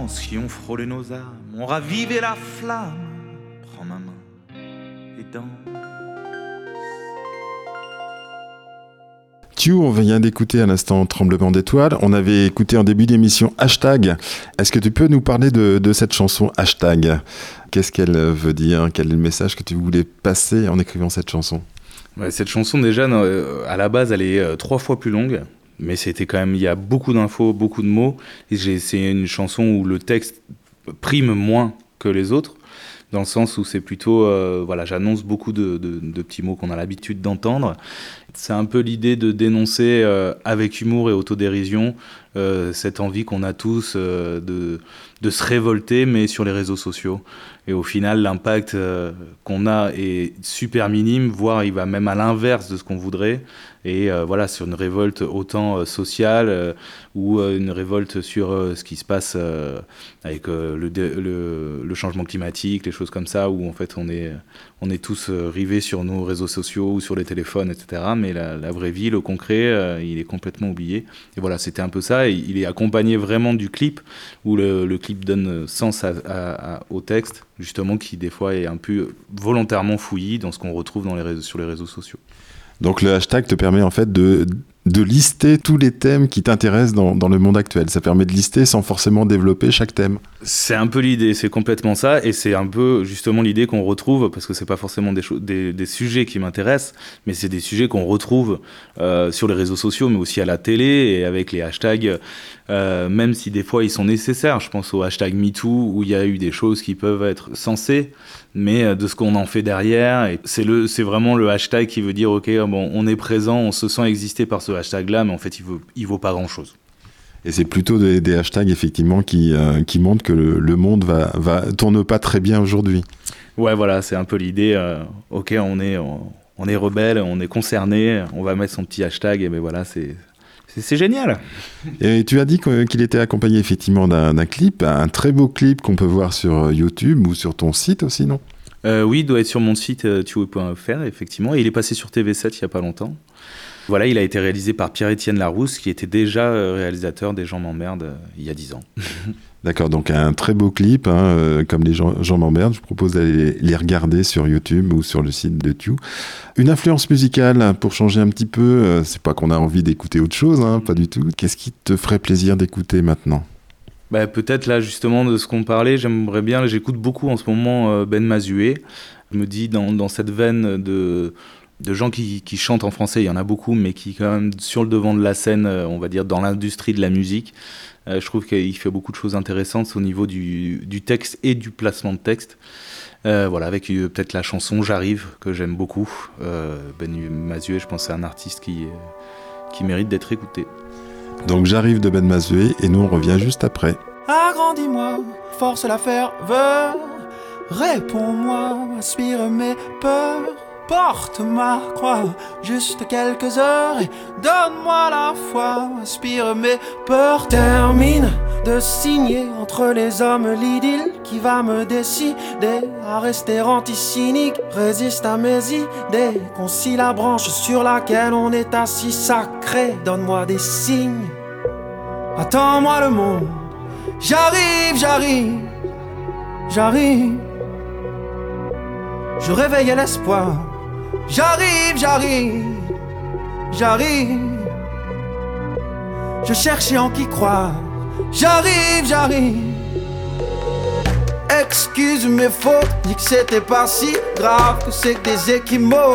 Souffrances qui ont frôlé nos âmes ont ravivé la flamme. Prends ma main et danse. Tu, on vient d'écouter à l'instant Tremblement d'étoiles. On avait écouté en début d'émission Hashtag. Est-ce que tu peux nous parler de, de cette chanson Hashtag? Qu'est-ce qu'elle veut dire? Quel est le message que tu voulais passer en écrivant cette chanson? Ouais, cette chanson, déjà, euh, à la base, elle est euh, trois fois plus longue. Mais c'était quand même, il y a beaucoup d'infos, beaucoup de mots. C'est une chanson où le texte prime moins que les autres, dans le sens où c'est plutôt, euh, voilà, j'annonce beaucoup de- de petits mots qu'on a l'habitude d'entendre. C'est un peu l'idée de dénoncer euh, avec humour et autodérision euh, cette envie qu'on a tous euh, de, de se révolter, mais sur les réseaux sociaux. Et au final, l'impact qu'on a est super minime, voire il va même à l'inverse de ce qu'on voudrait. Et voilà, sur une révolte autant sociale ou une révolte sur ce qui se passe avec le, le, changement climatique, les choses comme ça, où en fait on est, on est tous rivés sur nos réseaux sociaux ou sur les téléphones, etc. la, la vraie vie, le concret, euh, il est complètement oublié. Et voilà, c'était un peu ça. Il est accompagné vraiment du clip, où le, clip donne sens au texte, justement, qui des fois est un peu volontairement fouillis dans ce qu'on retrouve dans les sur les réseaux sociaux. Donc le hashtag te permet en fait de de lister tous les thèmes qui t'intéressent dans, dans, le monde actuel. Ça permet de lister sans forcément développer chaque thème. C'est un peu l'idée, c'est complètement ça, et c'est un peu justement l'idée qu'on retrouve, parce que c'est pas forcément des, des, des, sujets qui m'intéressent, mais c'est des sujets qu'on retrouve euh, sur les réseaux sociaux, mais aussi à la télé, et avec les hashtags, euh, même si des fois ils sont nécessaires. Je pense au hashtag MeToo, où il y a eu des choses qui peuvent être censées, mais euh, de ce qu'on en fait derrière. Et c'est le, c'est vraiment le hashtag qui veut dire, ok, bon, on est présent, on se sent exister par ce hashtag-là, mais en fait, il vaut, il vaut pas grand-chose. Et c'est plutôt des, des, hashtags effectivement qui, euh, qui montrent que le, le, monde va, va tourne pas très bien aujourd'hui. Ouais, voilà, c'est un peu l'idée. Euh, ok, on est, on, on, est rebelle, on est concerné, on va mettre son petit hashtag et ben voilà, c'est c'est génial. Et tu as dit qu'il était accompagné effectivement d'un clip, un très beau clip qu'on peut voir sur YouTube ou sur ton site aussi, non? Euh, Oui, il doit être sur mon site euh, tuo.fr, effectivement. Et il est passé sur TV7 il n'y a pas longtemps. Voilà, il a été réalisé par Pierre-Étienne Larousse, qui était déjà euh, réalisateur des gens m'emmerdent il y a 10 ans. D'accord, donc un très beau clip, hein, euh, comme les gens, gens m'emmerdent. Je propose d'aller les regarder sur YouTube ou sur le site de Tu. Une influence musicale pour changer un petit peu. Euh, c'est pas qu'on a envie d'écouter autre chose, hein, pas du tout. Qu'est-ce qui te ferait plaisir d'écouter maintenant? Bah, Peut-être là, justement, de ce qu'on parlait, j'aimerais bien. J'écoute beaucoup en ce moment euh, Ben Mazué. Je me dis, dans, dans cette veine de de gens qui, qui, chantent en français, il y en a beaucoup, mais qui quand même sur le devant de la scène, on va dire dans l'industrie de la musique, euh, je trouve qu'il fait beaucoup de choses intéressantes au niveau du, du texte et du placement de texte. Euh, voilà, avec euh, peut-être la chanson J'arrive, que j'aime beaucoup. Euh, ben Mazué, je pense que c'est un artiste qui, qui mérite d'être écouté. Donc J'arrive de Ben Mazué, et nous on revient juste après. Agrandis-moi, force la ferveur, réponds-moi, aspire mes peurs. Porte ma croix, juste quelques heures et donne-moi la foi. Inspire mes peurs, termine de signer entre les hommes l'idylle qui va me décider à rester anti-cynique. Résiste à mes idées, concilie la branche sur laquelle on est assis sacré. Donne-moi des signes, attends-moi le monde. J'arrive, j'arrive, j'arrive. Je réveille l'espoir. J'arrive, j'arrive, j'arrive. Je cherchais en qui croire. J'arrive, j'arrive. Excuse mes fautes, dis que c'était pas si grave, que c'est des équimaux.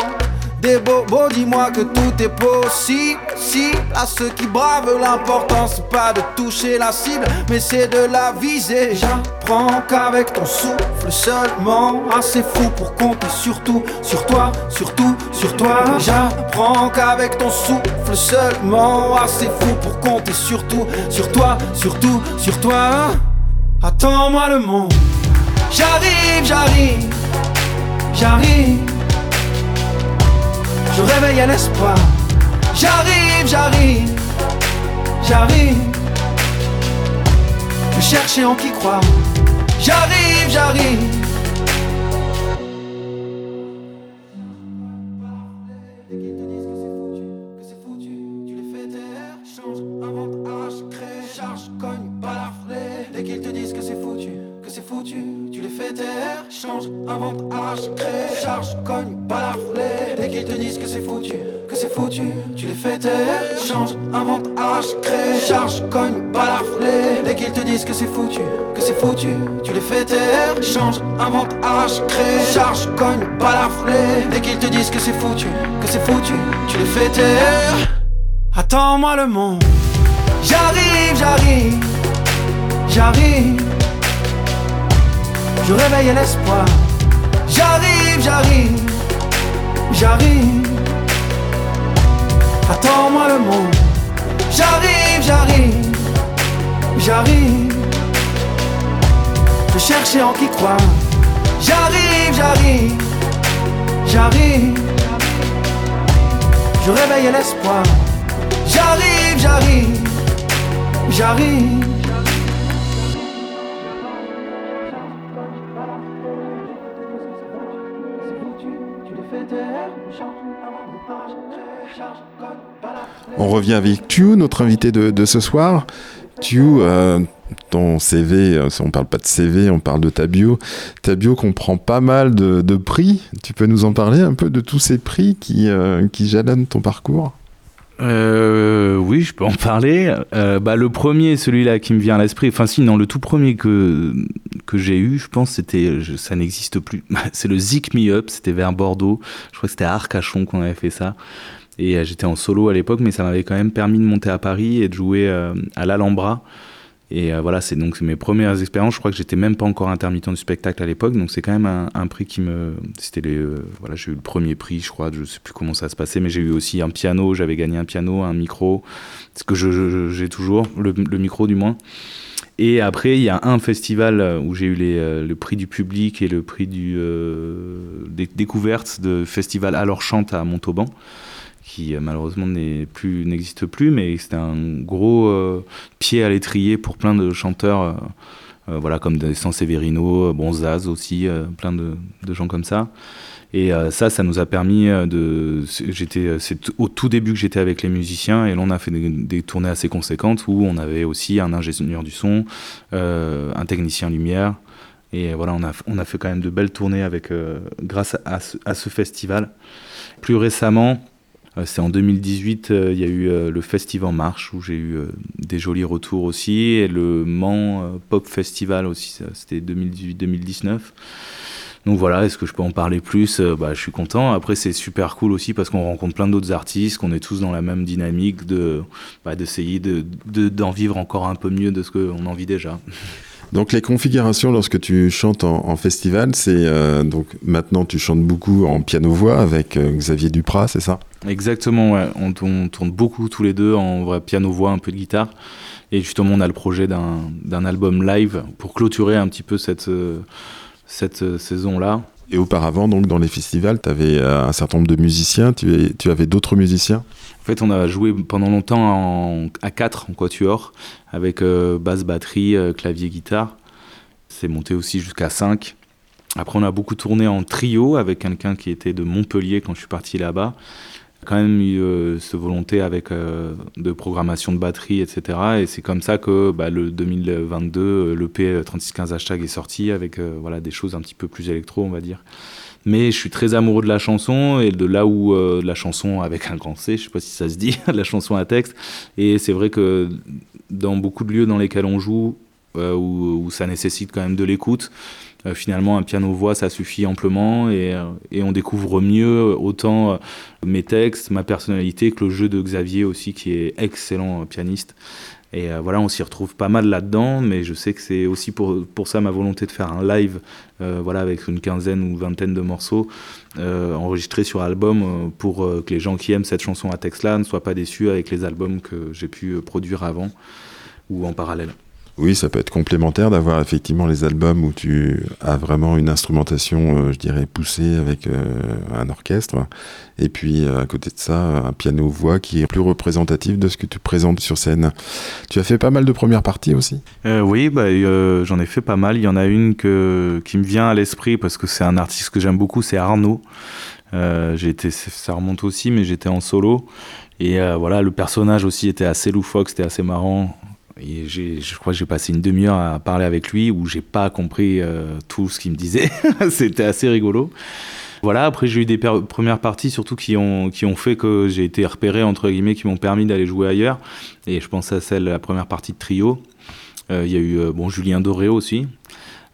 Des bobos, dis-moi que tout est possible. Si, à ceux qui bravent l'important, c'est pas de toucher la cible, mais c'est de la viser. J'apprends qu'avec ton souffle seulement, assez fou pour compter sur tout, sur toi, surtout, sur toi. J'apprends qu'avec ton souffle seulement, assez fou pour compter sur tout, sur toi, surtout, sur toi. Attends-moi le monde. J'arrive, j'arrive, j'arrive. Je réveille un espoir. J'arrive, j'arrive, j'arrive. Je cherchais en qui croire. J'arrive, j'arrive. Foutu, tu les fais taire, change, invente, arrache, crée, charge, cogne, balaflé. C'est foutu, que c'est foutu, tu les fais taire, change, invente, arrache, crée, charge, cogne, balaflé. Dès qu'ils te disent que c'est foutu, que c'est foutu, tu les fais taire, change, invente, arrache, crée, charge, cogne, balaflé. Dès qu'ils te disent que c'est foutu, que c'est foutu, tu les fais taire. Attends-moi le monde, j'arrive, j'arrive, j'arrive. Je réveille l'espoir. J'arrive, j'arrive, j'arrive. Attends-moi le monde. J'arrive, j'arrive, j'arrive. Je cherchais en qui croire. J'arrive, j'arrive, j'arrive. Je réveille l'espoir. J'arrive, j'arrive, j'arrive. On revient avec Tu, notre invité de, ce soir. Tu, euh, ton CV, si on parle pas de CV, on parle de ta bio. Comprend pas mal de, prix. Tu peux nous en parler un peu de tous ces prix qui, euh, jalonnent ton parcours? Euh, oui, je peux en parler. Euh, bah, le premier, celui-là qui me vient à l'esprit, enfin si, non, le tout premier que, que j'ai eu, je pense, c'était, ça n'existe plus. C'est le Zik Me Up, c'était vers Bordeaux. Je crois que c'était à Arcachon qu'on avait fait ça. Et euh, j'étais en solo à l'époque, mais ça m'avait quand même permis de monter à Paris et de jouer euh, à l'Alhambra. Et euh, voilà, c'est donc mes premières expériences. Je crois que j'étais même pas encore intermittent du spectacle à l'époque, donc c'est quand même un, prix qui me. C'était les. voilà, j'ai eu le premier prix, je crois. Je sais plus comment ça se passait, mais j'ai eu aussi un piano. J'avais gagné un piano, un micro, ce que j'ai toujours le micro du moins. Et après, il y a un festival euh, où j'ai eu les, euh, le prix du public et le prix du euh, des découvertes de festival Alors Chante à Montauban qui euh, malheureusement n'existe plus, mais c'était un gros pied à l'étrier pour plein de chanteurs, voilà comme des San Severino, euh, bon Zaz aussi, plein de gens comme ça. Et euh, ça, ça nous a permis euh, de. J'étais, euh, c'est au tout début que j'étais avec les musiciens, et là on a fait des, tournées assez conséquentes où on avait aussi un ingénieur du son, un technicien lumière. Et voilà, on a, on a fait quand même de belles tournées avec, grâce à ce, festival. Plus récemment, c'est en 2018, euh, il y a eu le Festival en Marche où j'ai eu des jolis retours aussi, et le Mans Pop Festival aussi, c'était 2018-2019. Donc voilà, est-ce que je peux en parler plus? Euh, bah, Je suis content. Après, c'est super cool aussi parce qu'on rencontre plein d'autres artistes, qu'on est tous dans la même dynamique de bah, d'essayer de, de- d'en vivre encore un peu mieux de ce qu'on en vit déjà. Donc les configurations lorsque tu chantes en, en festival, c'est euh, donc maintenant tu chantes beaucoup en piano-voix avec euh, Xavier Duprat, c'est ça? Exactement, ouais. On, on tourne beaucoup tous les deux en vrai piano-voix, un peu de guitare. Et justement, on a le projet d'un d'un album live pour clôturer un petit peu cette, euh, cette euh, saison-là. Et auparavant, donc dans les festivals, tu avais un certain nombre de musiciens, tu, avais d'autres musiciens? En fait, on a joué pendant longtemps en, à 4 en quatuor, avec euh, basse, batterie, euh, clavier, guitare. C'est monté aussi jusqu'à 5. Après, on a beaucoup tourné en trio avec quelqu'un qui était de Montpellier quand je suis parti là-bas. Quand même eu euh, cette volonté avec euh, de programmation de batterie, etc. Et c'est comme ça que bah, le 2022, euh, l'EP 3615 hashtag est sorti avec euh, voilà, des choses un petit peu plus électro, on va dire. Mais je suis très amoureux de la chanson et de là où euh, la chanson avec un grand C, je sais pas si ça se dit, la chanson à texte. Et c'est vrai que dans beaucoup de lieux dans lesquels on joue, euh, où, où ça nécessite quand même de l'écoute, euh, finalement un piano-voix ça suffit amplement et, euh, et on découvre mieux autant euh, mes textes, ma personnalité que le jeu de Xavier aussi qui est excellent pianiste. Et voilà, on s'y retrouve pas mal là-dedans, mais je sais que c'est aussi pour, pour ça ma volonté de faire un live, euh, voilà, avec une quinzaine ou vingtaine de morceaux euh, enregistrés sur album, pour que les gens qui aiment cette chanson à texte-là ne soient pas déçus avec les albums que j'ai pu produire avant ou en parallèle. Oui, ça peut être complémentaire d'avoir effectivement les albums où tu as vraiment une instrumentation, euh, je dirais, poussée avec euh, un orchestre. Et puis, euh, à côté de ça, un piano-voix qui est plus représentatif de ce que tu présentes sur scène. Tu as fait pas mal de premières parties aussi oui, bah, j'en ai fait pas mal. Il y en a une qui me vient à l'esprit parce que c'est un artiste que j'aime beaucoup, c'est Arnaud. J'ai été, ça remonte aussi, mais j'étais en solo. Et voilà, le personnage aussi était assez loufoque, c'était assez marrant. Et je crois que j'ai passé une demi-heure à parler avec lui où j'ai pas compris euh, tout ce qu'il me disait. c'était assez rigolo. Voilà, après j'ai eu des premières parties surtout qui ont, qui ont fait que j'ai été repéré, entre guillemets, qui m'ont permis d'aller jouer ailleurs. Et je pense à celle, la première partie de trio. Euh, Il y a eu euh, bon, Julien Doré aussi.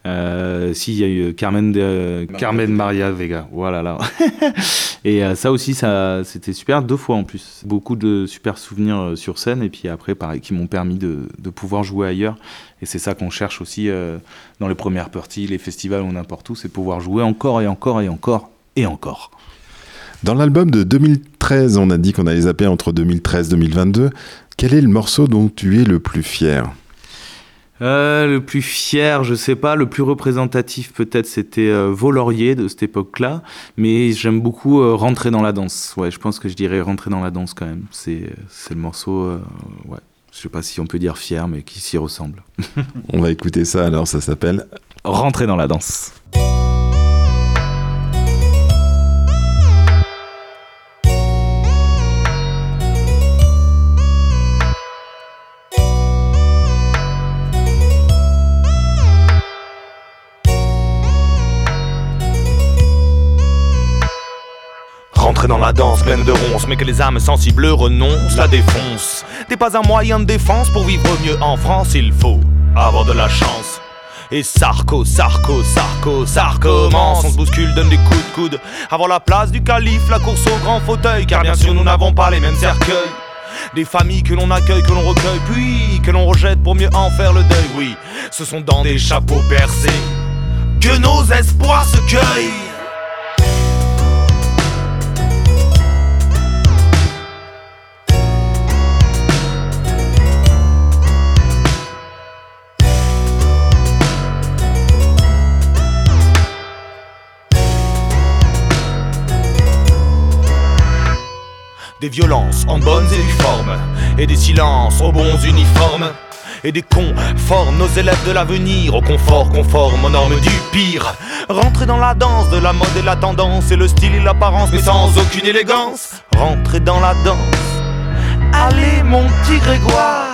Euh, si, il y a eu Carmen, de- Carmen Maria Vega. Voilà, là. et euh, ça aussi, ça, c'était super, deux fois en plus. Beaucoup de super souvenirs euh, sur scène, et puis après, pareil, qui m'ont permis de, de pouvoir jouer ailleurs. Et c'est ça qu'on cherche aussi euh, dans les premières parties, les festivals ou n'importe où, c'est pouvoir jouer encore et encore et encore et encore. Dans l'album de 2013, on a dit qu'on allait zapper entre 2013 et 2022. Quel est le morceau dont tu es le plus fier? Euh, le plus fier, je sais pas, le plus représentatif peut-être c'était euh, de cette époque-là, mais j'aime beaucoup euh, Rentrer dans la danse. Ouais, je pense que je dirais Rentrer dans la danse quand même. C'est c'est le morceau, euh, ouais, je sais pas si on peut dire fier, mais qui s'y ressemble. On va écouter ça alors, ça s'appelle Rentrer dans la danse. Dans la danse pleine de ronces, mais que les âmes sensibles renoncent, la défonce. T'es pas un moyen de défense pour vivre mieux en France, il faut avoir de la chance. Et Sarko, Sarko, Sarko, ça recommence. On se bouscule, donne des coups de coude. Avant la place du calife, la course au grand fauteuil. Car bien sûr, nous n'avons pas les mêmes cercueils. Des familles que l'on accueille, que l'on recueille, puis que l'on rejette pour mieux en faire le deuil. Oui, ce sont dans des chapeaux percés que nos espoirs se cueillent. Des violences en bonnes et et des silences aux bons uniformes. Et des cons forment nos élèves de l'avenir au confort conforme aux normes du pire. Rentrer dans la danse de la mode et la tendance, et le style et l'apparence, mais sans aucune élégance. Rentrer dans la danse. Allez, mon petit Grégoire.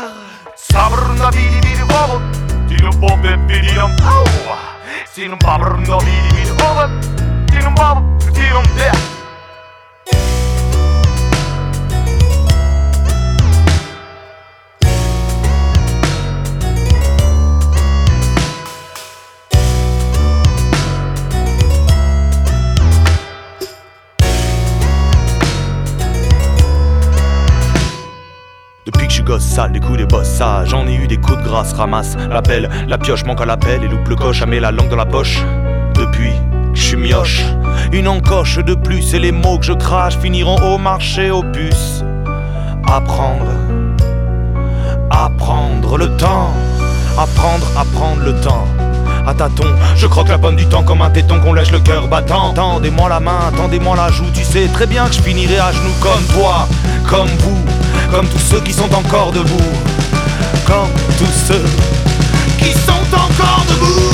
Suis gosse sale, des coups des bosses J'en ai eu des coups de grâce, ramasse l'appel La pioche manque à l'appel et loupe le coche, à la langue dans la poche. Depuis je suis mioche Une encoche de plus et les mots que je crache Finiront au marché aux puces Apprendre Apprendre le temps Apprendre, apprendre le temps. À tâtons, je croque la pomme du temps comme un téton qu'on lèche le cœur battant. Tendez-moi la main, tendez-moi la joue, tu sais très bien que je finirai à genoux comme toi, comme vous, comme tous ceux qui sont encore debout, comme tous ceux qui sont encore debout.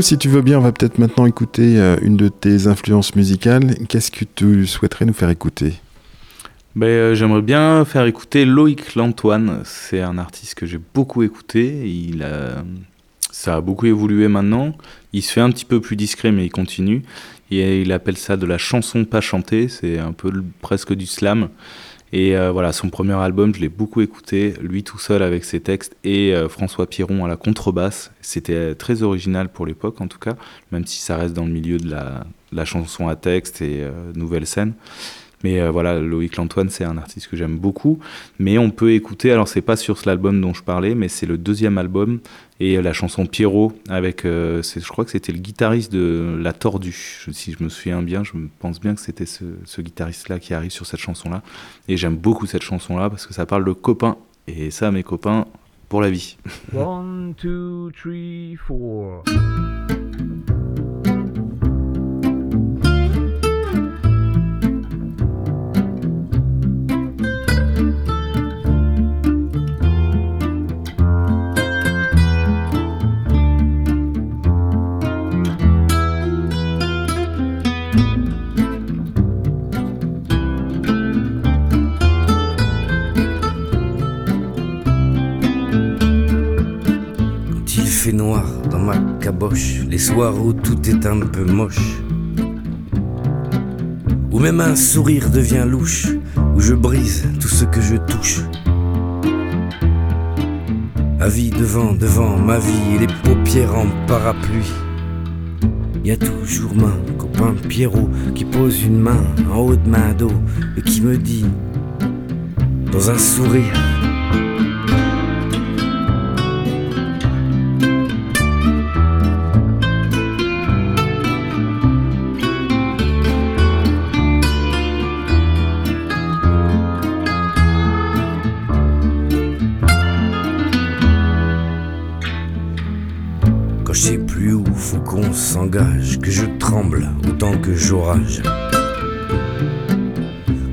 Si tu veux bien, on va peut-être maintenant écouter euh, une de tes influences musicales. Qu'est-ce que tu souhaiterais nous faire écouter? Ben, euh, J'aimerais bien faire écouter Loïc Lantoine. C'est un artiste que j'ai beaucoup écouté. Il a... Ça a beaucoup évolué maintenant. Il se fait un petit peu plus discret, mais il continue. Et il appelle ça de la chanson pas chantée. C'est un peu presque du slam. Et euh, voilà, son premier album, je l'ai beaucoup écouté, lui tout seul avec ses textes et euh, François Piron à la contrebasse. C'était euh, très original pour l'époque en tout cas, même si ça reste dans le milieu de la, chanson à texte et euh, nouvelle scène. Mais euh, voilà, Loïc Lantoine, c'est un artiste que j'aime beaucoup. Mais on peut écouter, alors c'est pas sur l'album dont je parlais, mais c'est le deuxième album et euh, la chanson Pierrot avec, euh, je crois que c'était le guitariste de La Tordue. Si je me souviens bien, je pense bien que c'était ce, ce guitariste-là qui arrive sur cette chanson-là. Et j'aime beaucoup cette chanson-là parce que ça parle de copains. Et ça, mes copains, pour la vie. One, two, three, four. Les soirs où tout est un peu moche, où même un sourire devient louche, où je brise tout ce que je touche. Ma vie devant, devant ma vie, et les paupières en parapluie. Y a toujours mon copain Pierrot qui pose une main en haut de ma dos et qui me dit dans un sourire autant que j'orage.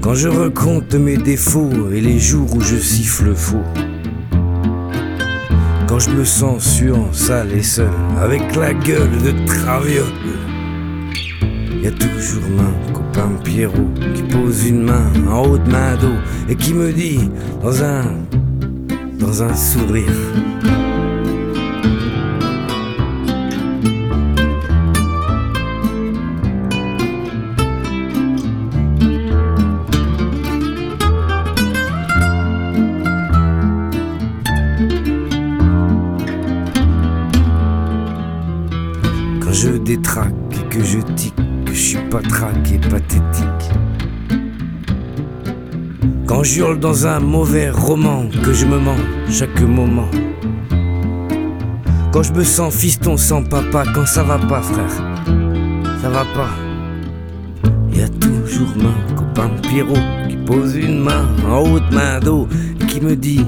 Quand je recompte mes défauts et les jours où je siffle faux. Quand je me sens suant, sale et seul, avec la gueule de traviole. Y a toujours mon copain Pierrot qui pose une main en haut de ma dos et qui me dit dans un dans un sourire. Dans un mauvais roman, que je me mens chaque moment. Quand je me sens fiston sans papa, quand ça va pas, frère, ça va pas. Y a toujours mon copain Pierrot qui pose une main en haut de ma dos et qui me dit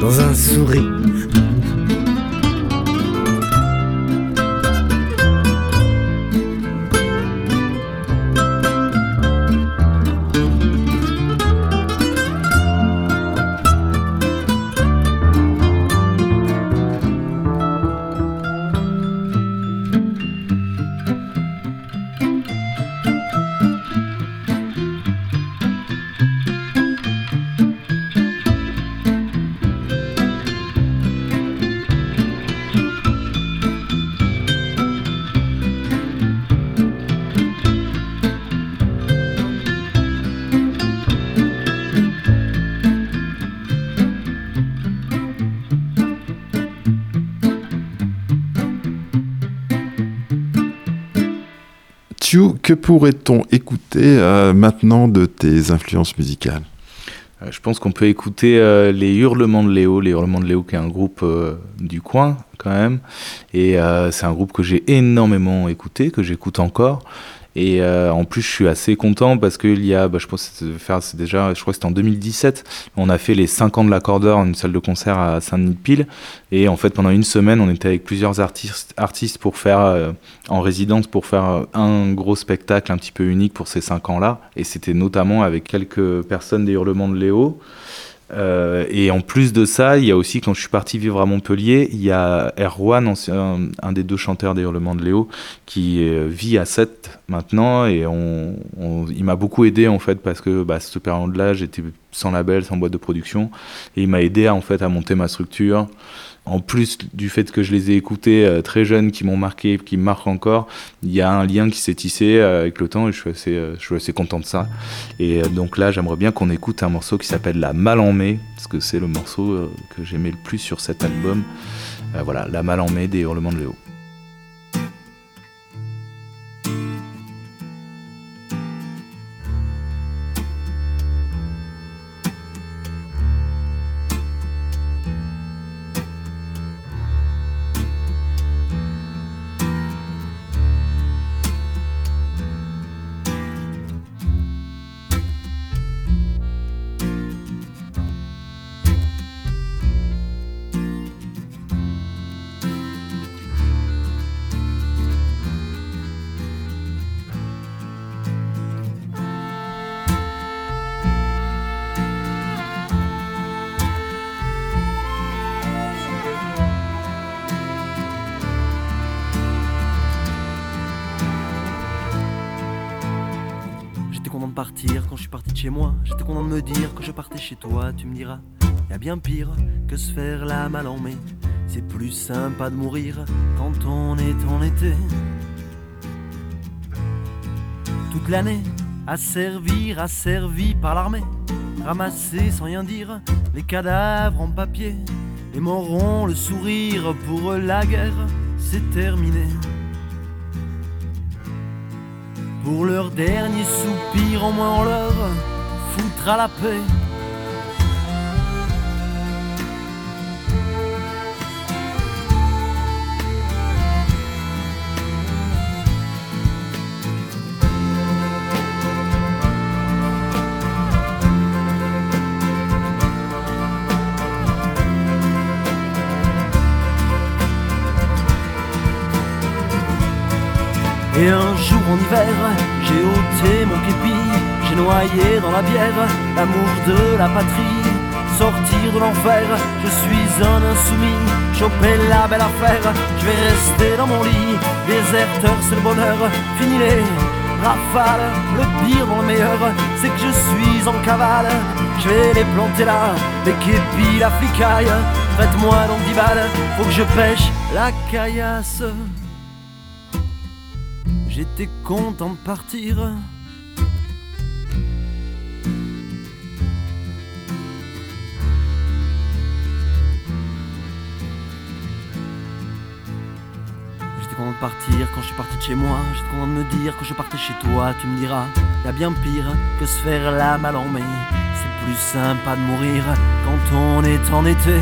dans un sourire. Que pourrait-on écouter euh, maintenant de tes influences musicales? Euh, Je pense qu'on peut écouter euh, les Hurlements de Léo, les Hurlements de Léo qui est un groupe du coin quand même, et c'est un groupe que j'ai énormément écouté, que j'écoute encore. Et euh, en plus, je suis assez content parce qu'il y a, bah, je pense, faire, déjà, je crois que c'était en 2017, on a fait les 5 ans de l'accordeur en une salle de concert à Saint-Denis-de-Pile. Et en fait, pendant une semaine, on était avec plusieurs artistes, artistes pour faire, euh, en résidence, pour faire euh, un gros spectacle un petit peu unique pour ces 5 ans-là. Et c'était notamment avec quelques personnes des Hurlements de Léo. Euh, et en plus de ça, il y a aussi, quand je suis parti vivre à Montpellier, il y a Erwan, ancien, un des deux chanteurs des Hurlements de Léo, qui euh, vit à 7 maintenant. Et il m'a beaucoup aidé en fait, parce que bah, cette période-là, j'étais sans label, sans boîte de production. Et il m'a aidé en fait, à monter ma structure. En plus du fait que je les ai écoutés euh, très jeunes, qui m'ont marqué, qui me marquent encore, il y a un lien qui s'est tissé euh, avec le temps et je suis assez, euh, je suis assez content de ça. Et donc là, j'aimerais bien qu'on écoute un morceau qui s'appelle La Mal en Mai, parce que c'est le morceau que j'aimais le plus sur cet album. Voilà, La Mal en Mai des Hurlements de Léo. Chez toi. Tu me diras, y a bien pire que se faire la mal en mai. C'est plus sympa de mourir quand on est en été. Toute l'année, à servir, asservi par l'armée. Ramasser sans rien dire les cadavres en papier. Les morts ont le sourire pour la guerre, c'est terminé. Pour leur dernier soupir, au moins on leur foutra la paix. Et un jour en hiver, j'ai ôté mon képi, j'ai noyé dans la bière l'amour de la patrie. Sortir de l'enfer, je suis un insoumis, choper la belle affaire, je vais rester dans mon lit. Déserteur, c'est le bonheur, fini les rafales. Le pire dans le meilleur, c'est que je suis en cavale. Je vais les planter là, les képis, la flicaille. Faites-moi donc 10 balles, faut que je pêche la caillasse. J'étais content de partir. J'étais content de partir quand je suis parti de chez moi. J'étais content de me dire que je partais chez toi. Tu me diras, y bien pire que se faire la mal en. C'est plus sympa de mourir quand on est en été.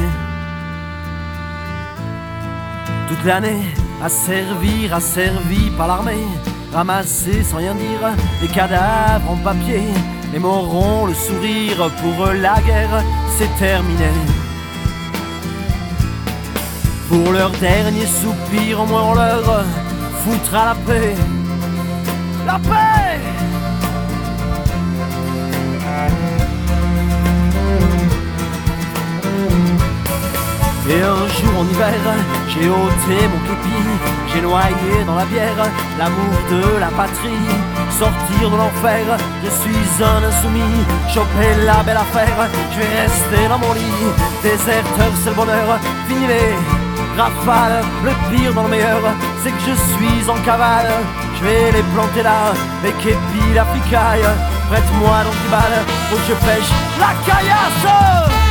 Toute l'année, à servir, asservi par l'armée, ramasser sans rien dire des cadavres en papier. Les morons, le sourire, pour eux la guerre, c'est terminé. Pour leur dernier soupir, au moins on leur foutra la paix. La paix! Et un jour en hiver, j'ai ôté mon képi, j'ai noyé dans la bière l'amour de la patrie. Sortir de l'enfer, je suis un insoumis, choper la belle affaire, je vais rester dans mon lit. Déserteur, c'est le bonheur, fini les rafales. Le pire dans le meilleur, c'est que je suis en cavale. Je vais les planter là, les képis, la picaille. Prête-moi donc 10 balles, faut que je pêche la caillasse.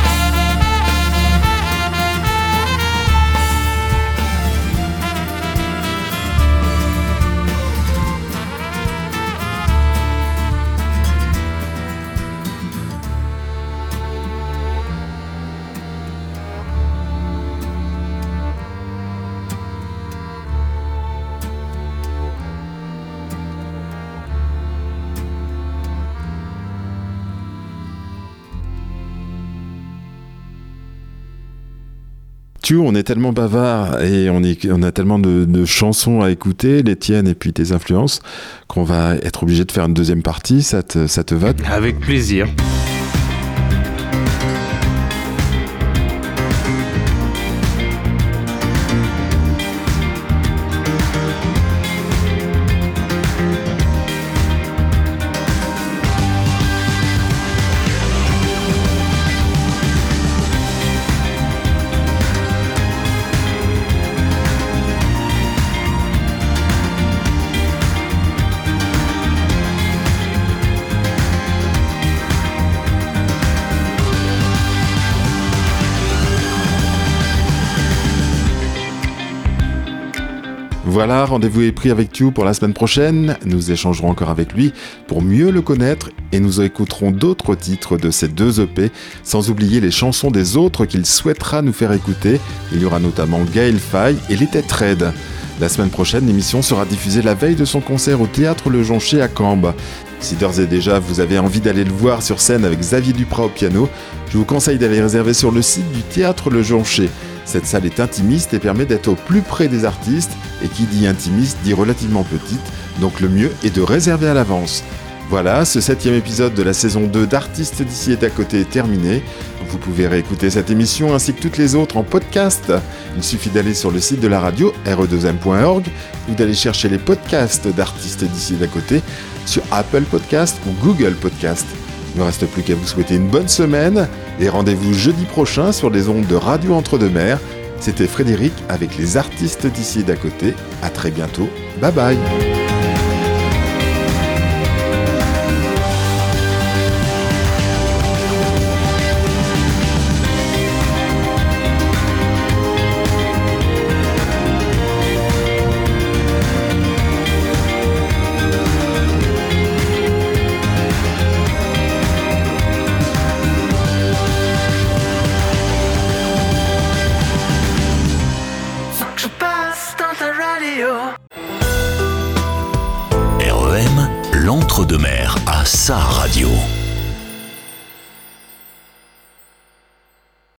On est tellement bavard et on, a tellement de, de chansons à écouter, les tiennes et puis tes influences, qu'on va être obligé de faire une deuxième partie. Ça te, ça te va? Avec plaisir. Voilà, rendez-vous est pris avec Tu pour la semaine prochaine. Nous échangerons encore avec lui pour mieux le connaître et nous écouterons d'autres titres de ces deux EP, sans oublier les chansons des autres qu'il souhaitera nous faire écouter. Il y aura notamment Gaël Faye et Les Têtes Raides. La semaine prochaine, l'émission sera diffusée la veille de son concert au Théâtre Le Joncher à Cambes. Si d'ores et déjà vous avez envie d'aller le voir sur scène avec Xavier Duprat au piano, je vous conseille d'aller réserver sur le site du Théâtre Le Joncher. Cette salle est intimiste et permet d'être au plus près des artistes, et qui dit intimiste dit relativement petite, donc le mieux est de réserver à l'avance. Voilà, ce septième épisode de la saison 2 d'Artistes d'ici et d'à côté est terminé. Vous pouvez réécouter cette émission ainsi que toutes les autres en podcast. Il suffit d'aller sur le site de la radio re2m.org ou d'aller chercher les podcasts d'Artistes d'ici et d'à côté sur Apple Podcast ou Google Podcast. Il ne reste plus qu'à vous souhaiter une bonne semaine et rendez-vous jeudi prochain sur les ondes de Radio Entre-deux-Mers. C'était Frédéric avec les artistes d'ici et d'à côté. À très bientôt. Bye bye.